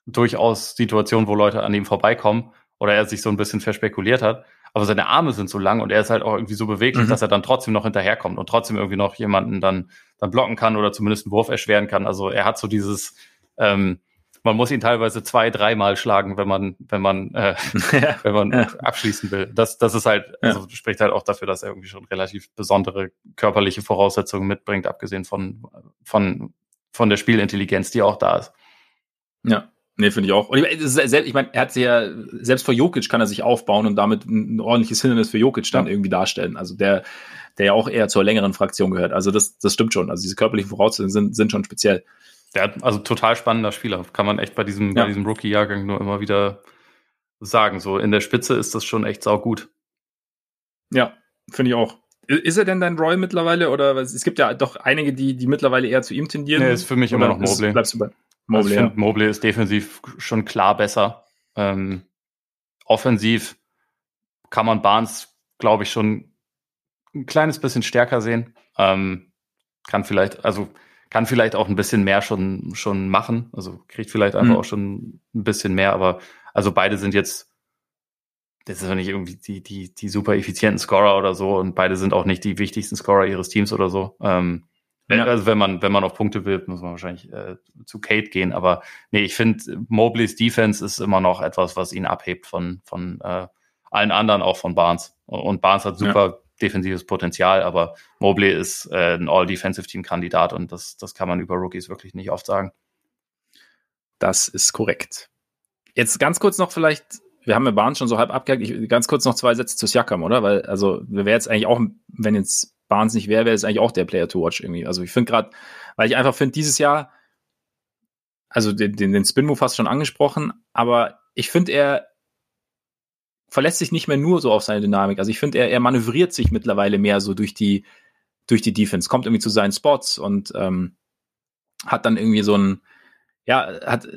durchaus Situationen, wo Leute an ihm vorbeikommen oder er sich so ein bisschen verspekuliert hat. Aber seine Arme sind so lang und er ist halt auch irgendwie so beweglich, mhm. dass er dann trotzdem noch hinterherkommt und trotzdem irgendwie noch jemanden dann, dann blocken kann oder zumindest einen Wurf erschweren kann. Also er hat so dieses, ähm, man muss ihn teilweise zwei, dreimal schlagen, wenn man, wenn man, äh, wenn man ja. abschließen will. Das, das ist halt, also ja. spricht halt auch dafür, dass er irgendwie schon relativ besondere körperliche Voraussetzungen mitbringt, abgesehen von, von, von der Spielintelligenz, die auch da ist. Ja. Nee, finde ich auch. Und ich, ich meine, er hat sich ja, selbst vor Jokic kann er sich aufbauen und damit ein ordentliches Hindernis für Jokic dann ja. irgendwie darstellen. Also der, der ja auch eher zur längeren Fraktion gehört. Also das, das stimmt schon. Also diese körperlichen Voraussetzungen sind, sind schon speziell. Der hat also total spannender Spieler. Kann man echt bei diesem, ja. bei diesem Rookie-Jahrgang nur immer wieder sagen. So in der Spitze ist das schon echt saugut. Ja, finde ich auch. Ist er denn dein Roy mittlerweile? Oder es gibt ja doch einige, die, die mittlerweile eher zu ihm tendieren. Nee, ist für mich immer noch Mobley. Bleibst du bei? Mobley, also ich ja. Mobley ist defensiv schon klar besser. Ähm, offensiv kann man Barnes, glaube ich, schon ein kleines bisschen stärker sehen. Ähm, kann vielleicht, also kann vielleicht auch ein bisschen mehr schon, schon machen. Also kriegt vielleicht einfach mhm. auch schon ein bisschen mehr, aber also beide sind jetzt, das ist ja nicht irgendwie die, die, die super effizienten Scorer oder so und beide sind auch nicht die wichtigsten Scorer ihres Teams oder so. Ähm, ja. Also wenn man, wenn man auf Punkte will, muss man wahrscheinlich äh, zu Kate gehen. Aber nee, ich finde, Mobleys Defense ist immer noch etwas, was ihn abhebt von, von äh, allen anderen, auch von Barnes. Und Barnes hat super ja. defensives Potenzial, aber Mobley ist äh, ein All-Defensive-Team-Kandidat und das, das kann man über Rookies wirklich nicht oft sagen. Das ist korrekt. Jetzt ganz kurz noch vielleicht, wir haben ja Barnes schon so halb abgehakt, ganz kurz noch zwei Sätze zu Siakam, oder? Weil, also, wir wäre jetzt eigentlich auch, wenn jetzt Barnes nicht wäre, wäre es eigentlich auch der Player to watch irgendwie. Also ich finde gerade, weil ich einfach finde, dieses Jahr, also den, den, den Spin-Move hast du schon angesprochen, aber ich finde, er verlässt sich nicht mehr nur so auf seine Dynamik. Also ich finde, er, er manövriert sich mittlerweile mehr so durch die, durch die Defense, kommt irgendwie zu seinen Spots und ähm, hat dann irgendwie so ein, ja, hat,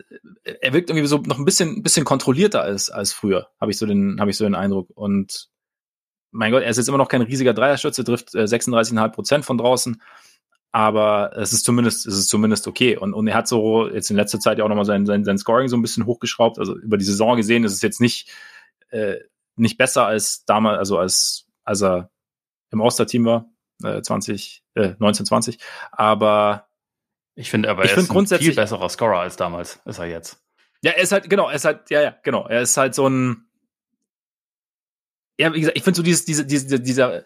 er wirkt irgendwie so noch ein bisschen, bisschen kontrollierter als, als früher, habe ich so den, habe ich so den Eindruck. Und mein Gott, er ist jetzt immer noch kein riesiger Dreierschütze, trifft äh, 36,5 Prozent von draußen. Aber es ist zumindest, es ist zumindest okay. Und, und er hat so jetzt in letzter Zeit ja auch nochmal sein, sein, sein Scoring so ein bisschen hochgeschraubt. Also über die Saison gesehen ist es jetzt nicht, äh, nicht besser als damals, also als, als er im All-Star-Team war, äh, 20, äh, 1920. Aber ich finde aber, ich er ist ein viel besserer Scorer als damals, ist er jetzt. Ja, er ist halt, genau, er ist halt, ja, ja, genau. Er ist halt so ein, ja, wie gesagt, ich finde so dieses, diese, diese, dieser,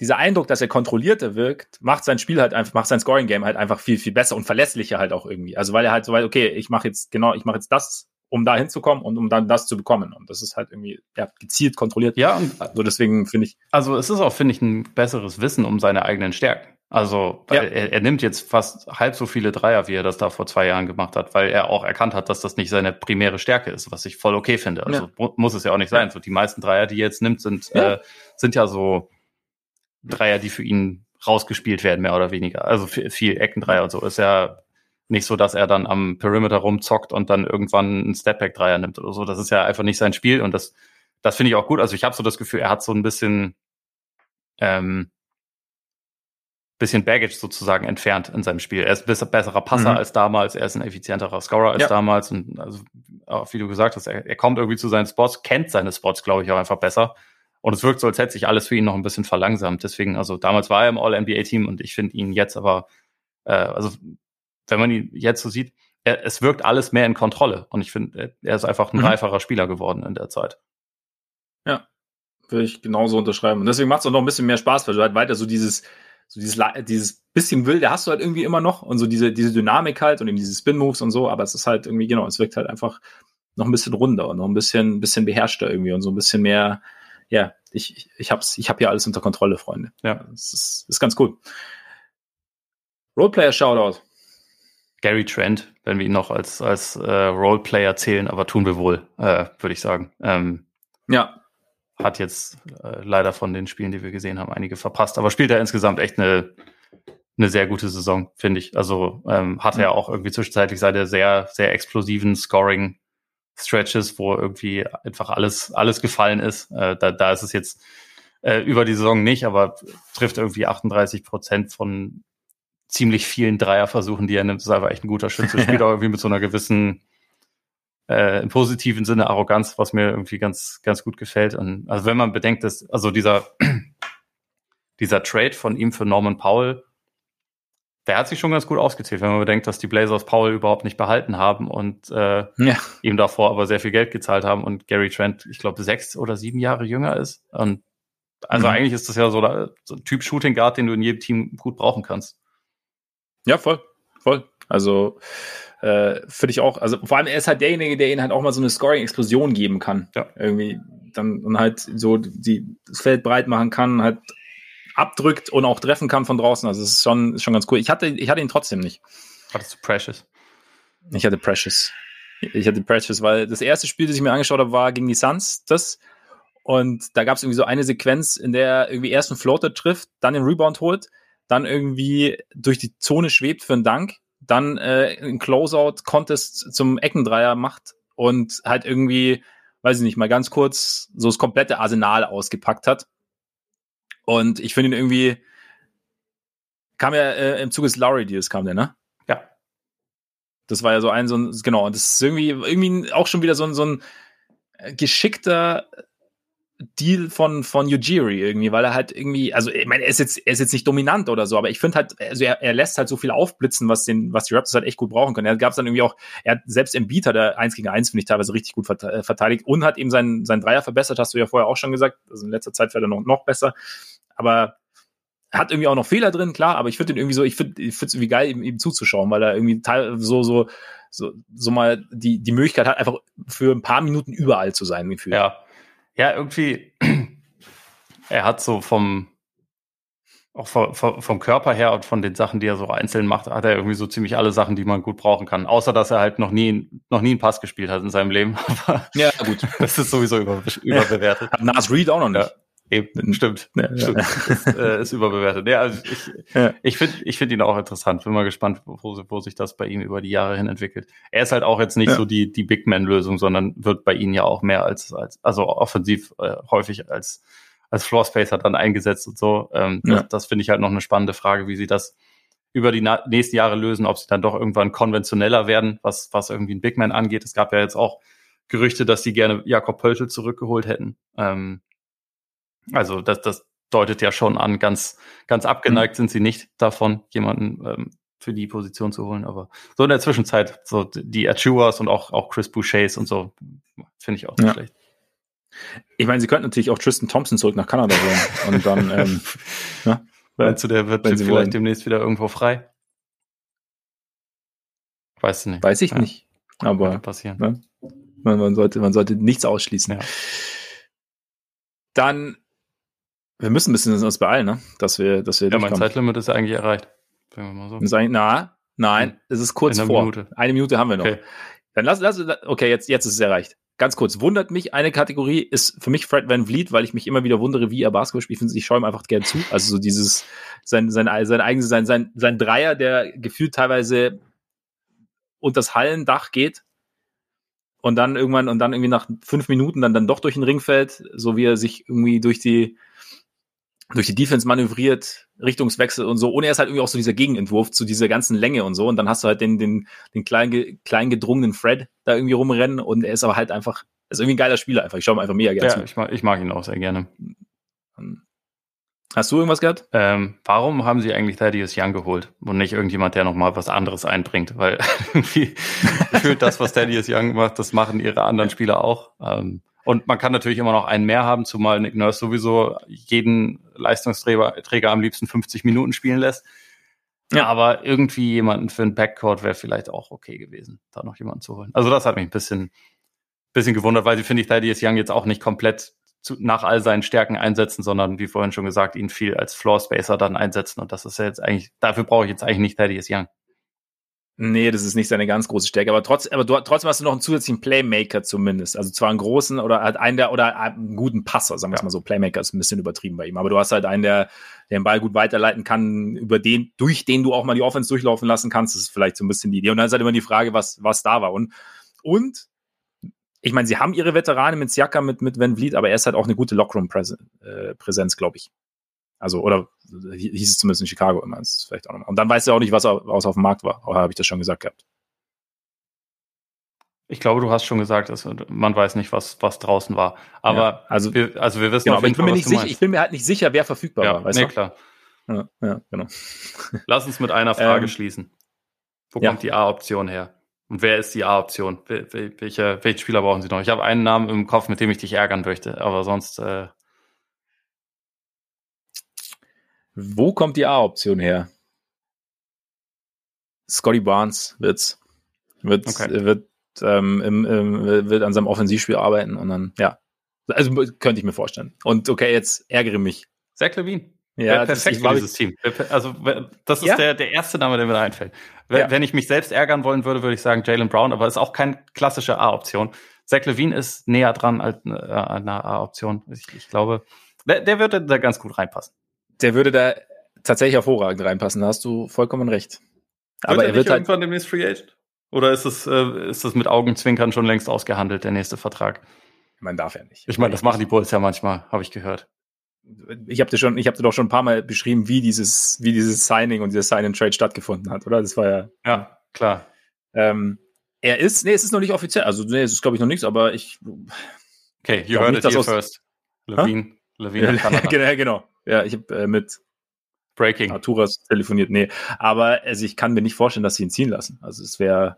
dieser Eindruck, dass er kontrollierter wirkt, macht sein Spiel halt einfach, macht sein Scoring-Game halt einfach viel, viel besser und verlässlicher halt auch irgendwie. Also weil er halt so weit, okay, ich mache jetzt, genau, ich mache jetzt das, um da hinzukommen und um dann das zu bekommen. Und das ist halt irgendwie ja, gezielt kontrolliert. Ja, und also deswegen finde ich. Also es ist auch, finde ich, ein besseres Wissen um seine eigenen Stärken. Also ja. er, er nimmt jetzt fast halb so viele Dreier, wie er das da vor zwei Jahren gemacht hat, weil er auch erkannt hat, dass das nicht seine primäre Stärke ist, was ich voll okay finde. Also ja. muss es ja auch nicht sein. So die meisten Dreier, die er jetzt nimmt, sind ja. Äh, sind ja so Dreier, die für ihn rausgespielt werden, mehr oder weniger. Also viel, Eckendreier und so. Ist ja nicht so, dass er dann am Perimeter rumzockt und dann irgendwann einen Stepback-Dreier nimmt oder so. Das ist ja einfach nicht sein Spiel und das, das finde ich auch gut. Also ich habe so das Gefühl, er hat so ein bisschen ähm, bisschen Baggage sozusagen entfernt in seinem Spiel. Er ist ein besserer Passer mhm. als damals, er ist ein effizienterer Scorer als ja. damals und also, wie du gesagt hast, er, er, kommt irgendwie zu seinen Spots, kennt seine Spots, glaube ich, auch einfach besser. Und es wirkt so, als hätte sich alles für ihn noch ein bisschen verlangsamt. Deswegen, also damals war er im All-NBA-Team und ich finde ihn jetzt aber, äh, also wenn man ihn jetzt so sieht, er, es wirkt alles mehr in Kontrolle. Und ich finde, er ist einfach ein mhm. reiferer Spieler geworden in der Zeit. Ja, würde ich genauso unterschreiben. Und deswegen macht es auch noch ein bisschen mehr Spaß, weil du halt weiter so dieses, so dieses, dieses bisschen wilde hast du halt irgendwie immer noch und so diese, diese Dynamik halt und eben diese Spin-Moves und so, aber es ist halt irgendwie, genau, es wirkt halt einfach noch ein bisschen runder und noch ein bisschen, ein bisschen beherrschter irgendwie und so ein bisschen mehr, ja, ich, ich, ich hab's, ich hab hier alles unter Kontrolle, Freunde. Ja. Das ist, ist ganz cool. Roleplayer-Shoutout. Gary Trent, wenn wir ihn noch als, als äh, Roleplayer zählen, aber tun wir wohl, äh, würde ich sagen. Ähm, ja, hat jetzt äh, leider von den Spielen, die wir gesehen haben, einige verpasst. Aber spielt er insgesamt echt eine, eine sehr gute Saison, finde ich. Also ähm, hatte er auch irgendwie zwischenzeitlich seine sehr, sehr explosiven Scoring Stretches, wo irgendwie einfach alles, alles gefallen ist. Äh, da, da ist es jetzt äh, über die Saison nicht, aber trifft irgendwie 38 Prozent von ziemlich vielen Dreierversuchen, die er nimmt. Das ist einfach echt ein guter Schütze. Spielt auch irgendwie mit so einer gewissen äh, im positiven Sinne Arroganz, was mir irgendwie ganz, ganz gut gefällt. Und also wenn man bedenkt, dass, also dieser, dieser Trade von ihm für Norman Powell, der hat sich schon ganz gut ausgezählt, wenn man bedenkt, dass die Blazers Paul überhaupt nicht behalten haben und äh, ja. ihm davor aber sehr viel Geld gezahlt haben und Gary Trent, ich glaube, sechs oder sieben Jahre jünger ist. Und also mhm. eigentlich ist das ja so, so ein Typ Shooting Guard, den du in jedem Team gut brauchen kannst. Ja, voll, voll. Also äh, finde ich auch, also vor allem er ist halt derjenige, der ihnen halt auch mal so eine Scoring-Explosion geben kann. Ja. Irgendwie dann und halt so die, das Feld breit machen kann, halt abdrückt und auch treffen kann von draußen. Also es ist schon, ist schon ganz cool. Ich hatte, ich hatte ihn trotzdem nicht. Hattest du Precious? Ich hatte Precious. Ich hatte Precious, weil das erste Spiel, das ich mir angeschaut habe, war gegen die Suns, das. Und da gab es irgendwie so eine Sequenz, in der er irgendwie erst einen Floater trifft, dann den Rebound holt, dann irgendwie durch die Zone schwebt für einen Dank, dann äh, einen Closeout-Contest zum Eckendreier macht und halt irgendwie, weiß ich nicht, mal ganz kurz so das komplette Arsenal ausgepackt hat. Und ich finde ihn irgendwie, kam ja äh, im Zuge des Lowry Deals kam der, ne? Ja. Das war ja so ein, so ein, genau, und das ist irgendwie, irgendwie auch schon wieder so ein, so ein geschickter Deal von, von Ujiri irgendwie, weil er halt irgendwie, also ich meine, er ist jetzt, er ist jetzt nicht dominant oder so, aber ich finde halt, also er, er lässt halt so viel aufblitzen, was den, was die Raptors halt echt gut brauchen können. Er gab es dann irgendwie auch, er hat selbst im Beat hat er 1 gegen 1, finde ich, teilweise richtig gut äh, verteidigt und hat eben seinen, seinen Dreier verbessert, hast du ja vorher auch schon gesagt. Also in letzter Zeit fährt er noch, noch besser. Aber hat irgendwie auch noch Fehler drin, klar, aber ich finde den irgendwie so, ich finde ich finde es irgendwie geil, ihm, ihm zuzuschauen, weil er irgendwie teil, so, so, so, so mal die, die Möglichkeit hat, einfach für ein paar Minuten überall zu sein, gefühlt. Ja ja, irgendwie, er hat so vom, auch vom, vom, Körper her und von den Sachen, die er so einzeln macht, hat er irgendwie so ziemlich alle Sachen, die man gut brauchen kann. Außer, dass er halt noch nie, noch nie einen Pass gespielt hat in seinem Leben. ja, gut. Das ist sowieso über, überbewertet. Hat Nas Reed auch noch nicht. Ja. Eben, stimmt. Ja, stimmt. Ist, äh, ist überbewertet. Ja, also ich, ja. ich finde ich finde ihn auch interessant. Bin mal gespannt, wo, wo sich das bei ihm über die Jahre hin entwickelt. Er ist halt auch jetzt nicht ja. so die, die Big Man-Lösung, sondern wird bei ihnen ja auch mehr als, als also offensiv äh, häufig als, als Floor Spacer dann eingesetzt und so. Ähm, das, das finde ich halt noch eine spannende Frage, wie sie das über die nächsten Jahre lösen, ob sie dann doch irgendwann konventioneller werden, was, was irgendwie ein Big Man angeht. Es gab ja jetzt auch Gerüchte, dass sie gerne Jakob Pöltl zurückgeholt hätten. Ähm, also das, das deutet ja schon an, ganz, ganz abgeneigt mhm. sind sie nicht davon, jemanden ähm, für die Position zu holen. Aber so in der Zwischenzeit, so die Achuas und auch, auch Chris Bouchers und so, finde ich auch nicht ja. schlecht. Ich meine, sie könnten natürlich auch Tristan Thompson zurück nach Kanada holen und dann, ähm, ja, Meinst du, der wird vielleicht wollen. demnächst wieder irgendwo frei? Weißt du nicht. Weiß ich ja. nicht. Aber passieren. Ne? Man, man, sollte, man sollte nichts ausschließen. Ja. Dann wir müssen ein bisschen uns beeilen, ne? Dass wir, dass wir. Ja, mein Zeitlimit ist eigentlich erreicht. Sagen wir mal so. Ist eigentlich, na, nein, es ist kurz vor. Minute. Eine Minute haben wir noch. Okay. Dann lass, lass, okay, jetzt, jetzt ist es erreicht. Ganz kurz, wundert mich, eine Kategorie ist für mich Fred Van Vliet, weil ich mich immer wieder wundere, wie er Basketball spielt. Ich finde, ich schaue ihm einfach gerne zu. Also so dieses, sein, sein, sein eigenes, sein, sein, sein Dreier, der gefühlt teilweise unter das Hallendach geht und dann irgendwann, und dann irgendwie nach fünf Minuten dann, dann doch durch den Ring fällt, so wie er sich irgendwie durch die, durch die Defense manövriert, Richtungswechsel und so. Und er ist halt irgendwie auch so dieser Gegenentwurf zu dieser ganzen Länge und so. Und dann hast du halt den, den, den klein, klein gedrungenen Fred da irgendwie rumrennen und er ist aber halt einfach, ist irgendwie ein geiler Spieler einfach. Ich schaue mir einfach mega gerne ja, zu. Ich mag, ich mag ihn auch sehr gerne. Hast du irgendwas gehabt? Ähm, warum haben sie eigentlich Thaddeus Young geholt und nicht irgendjemand, der nochmal was anderes einbringt? Weil irgendwie gefühlt das, was Thaddeus Young macht, das machen ihre anderen Spieler auch. Ähm, und man kann natürlich immer noch einen mehr haben, zumal Nick Nurse sowieso jeden Leistungsträger Träger am liebsten 50 Minuten spielen lässt. Ja, aber irgendwie jemanden für ein Backcourt wäre vielleicht auch okay gewesen, da noch jemanden zu holen. Also das hat mich ein bisschen, bisschen gewundert, weil sie finde ich Thaddeus Young jetzt auch nicht komplett zu, nach all seinen Stärken einsetzen, sondern wie vorhin schon gesagt, ihn viel als Floor Spacer dann einsetzen. Und das ist ja jetzt eigentlich, dafür brauche ich jetzt eigentlich nicht Thaddeus Young. Nee, das ist nicht seine ganz große Stärke, aber, trotz, aber du, trotzdem hast du noch einen zusätzlichen Playmaker zumindest. Also zwar einen großen oder halt einen der oder einen guten Passer, sagen wir es mal so. Playmaker ist ein bisschen übertrieben bei ihm, aber du hast halt einen, der, der den Ball gut weiterleiten kann, über den, durch den du auch mal die Offense durchlaufen lassen kannst. Das ist vielleicht so ein bisschen die Idee. Und dann ist halt immer die Frage, was, was da war. Und, und ich meine, sie haben ihre Veteranen mit Siaka, mit, mit Van Vliet, aber er ist halt auch eine gute Lockroom-Präsenz, äh, glaube ich. Also, oder hieß es zumindest in Chicago immer. Das ist vielleicht auch nochmal. Und dann weißt du auch nicht, was aus auf dem Markt war. Oder habe ich das schon gesagt gehabt? Ich glaube, du hast schon gesagt, dass man weiß nicht, was, was draußen war. Aber ja, also, wir, also wir wissen genau, aber ich bin, mir nicht sicher, ich bin mir halt nicht sicher, wer verfügbar ja, war. Weißt nee, du? klar. Ja, ja, genau. Lass uns mit einer Frage Ähm, schließen. Wo kommt die A-Option her? Und wer ist die A-Option? Wel wel welche, welche Spieler brauchen Sie noch? Ich habe einen Namen im Kopf, mit dem ich dich ärgern möchte, aber sonst äh, Wo kommt die A-Option her? Scotty Barnes wird's. Wird, Okay. wird, ähm, im, im, wird an seinem Offensivspiel arbeiten und dann, ja. Also könnte ich mir vorstellen. Und okay, jetzt ärgere mich. Zach Levine. Ja, das- perfekt ich für dieses Team. Also das ist Ja. der, der erste Name, der mir da einfällt. Wenn, Ja. wenn ich mich selbst ärgern wollen würde, würde ich sagen Jalen Brown, aber ist auch keine klassische A-Option. Zach Levine ist näher dran als äh, einer A-Option. Ich, ich glaube, der, der würde da ganz gut reinpassen. Der würde da tatsächlich hervorragend reinpassen, da hast du vollkommen recht. Aber er wird halt, irgendwann demnächst Free Agent? Oder ist es, äh, ist das mit Augenzwinkern schon längst ausgehandelt, der nächste Vertrag? man darf ja nicht. Ich meine, das machen die Bulls ja manchmal, habe ich gehört. Ich habe dir schon, ich habe dir doch schon ein paar Mal beschrieben, wie dieses, wie dieses Signing und dieser Sign-and-Trade stattgefunden hat, oder? Das war ja, Ja, klar. ähm, er ist, nee, es ist noch nicht offiziell, also nee, es ist glaube ich noch nichts, aber ich, Okay, you heard nicht, it here aus- first. Levine, Levine Kanada. genau, genau. Ja, ich habe äh, mit Breaking. Arturas telefoniert, nee, aber also ich kann mir nicht vorstellen, dass sie ihn ziehen lassen. Also es wäre,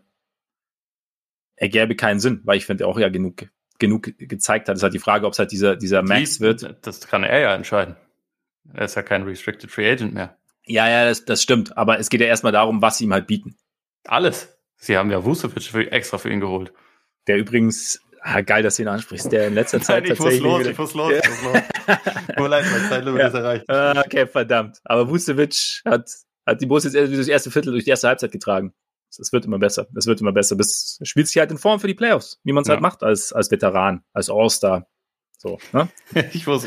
er gäbe keinen Sinn, weil ich finde, er auch ja genug, genug gezeigt hat. Es ist halt die Frage, ob es halt dieser, dieser Max Die- wird. Das kann er ja entscheiden. Er ist ja kein Restricted Free Agent mehr. Ja, ja, das, das stimmt. Aber es geht ja erstmal darum, was sie ihm halt bieten. Alles. Sie haben ja Vucevic für, extra für ihn geholt. Der übrigens, ah, geil, dass du ihn ansprichst, der in letzter Zeit Nein, ich muss tatsächlich. los, wieder- ich muss los, ich muss los. Mir leid, mein Zeitlimit Ja. ist erreicht. Ah, okay, verdammt. Aber Vucevic hat, hat die Bulls jetzt durch das erste Viertel, durch die erste Halbzeit getragen. Das wird immer besser. Das wird immer besser. Das spielt sich halt in Form für die Playoffs, wie man es Ja. halt macht als, als Veteran, als All-Star. So, ne? Ich muss,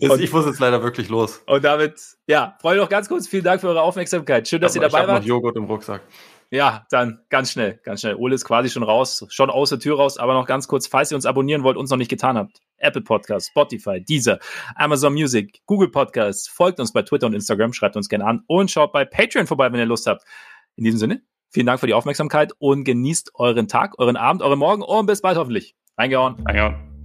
Und- ich muss jetzt leider wirklich los. Und damit, ja, freue noch ganz kurz. Vielen Dank für eure Aufmerksamkeit. Schön, dass ihr ich dabei hab noch wart. Joghurt im Rucksack. Ja, dann ganz schnell, ganz schnell. Ole ist quasi schon raus, schon aus der Tür raus, aber noch ganz kurz, falls ihr uns abonnieren wollt, uns noch nicht getan habt. Apple Podcasts, Spotify, Deezer, Amazon Music, Google Podcasts, folgt uns bei Twitter und Instagram, schreibt uns gerne an und schaut bei Patreon vorbei, wenn ihr Lust habt. In diesem Sinne, vielen Dank für die Aufmerksamkeit und genießt euren Tag, euren Abend, euren Morgen und bis bald hoffentlich. Reingehauen. Ja.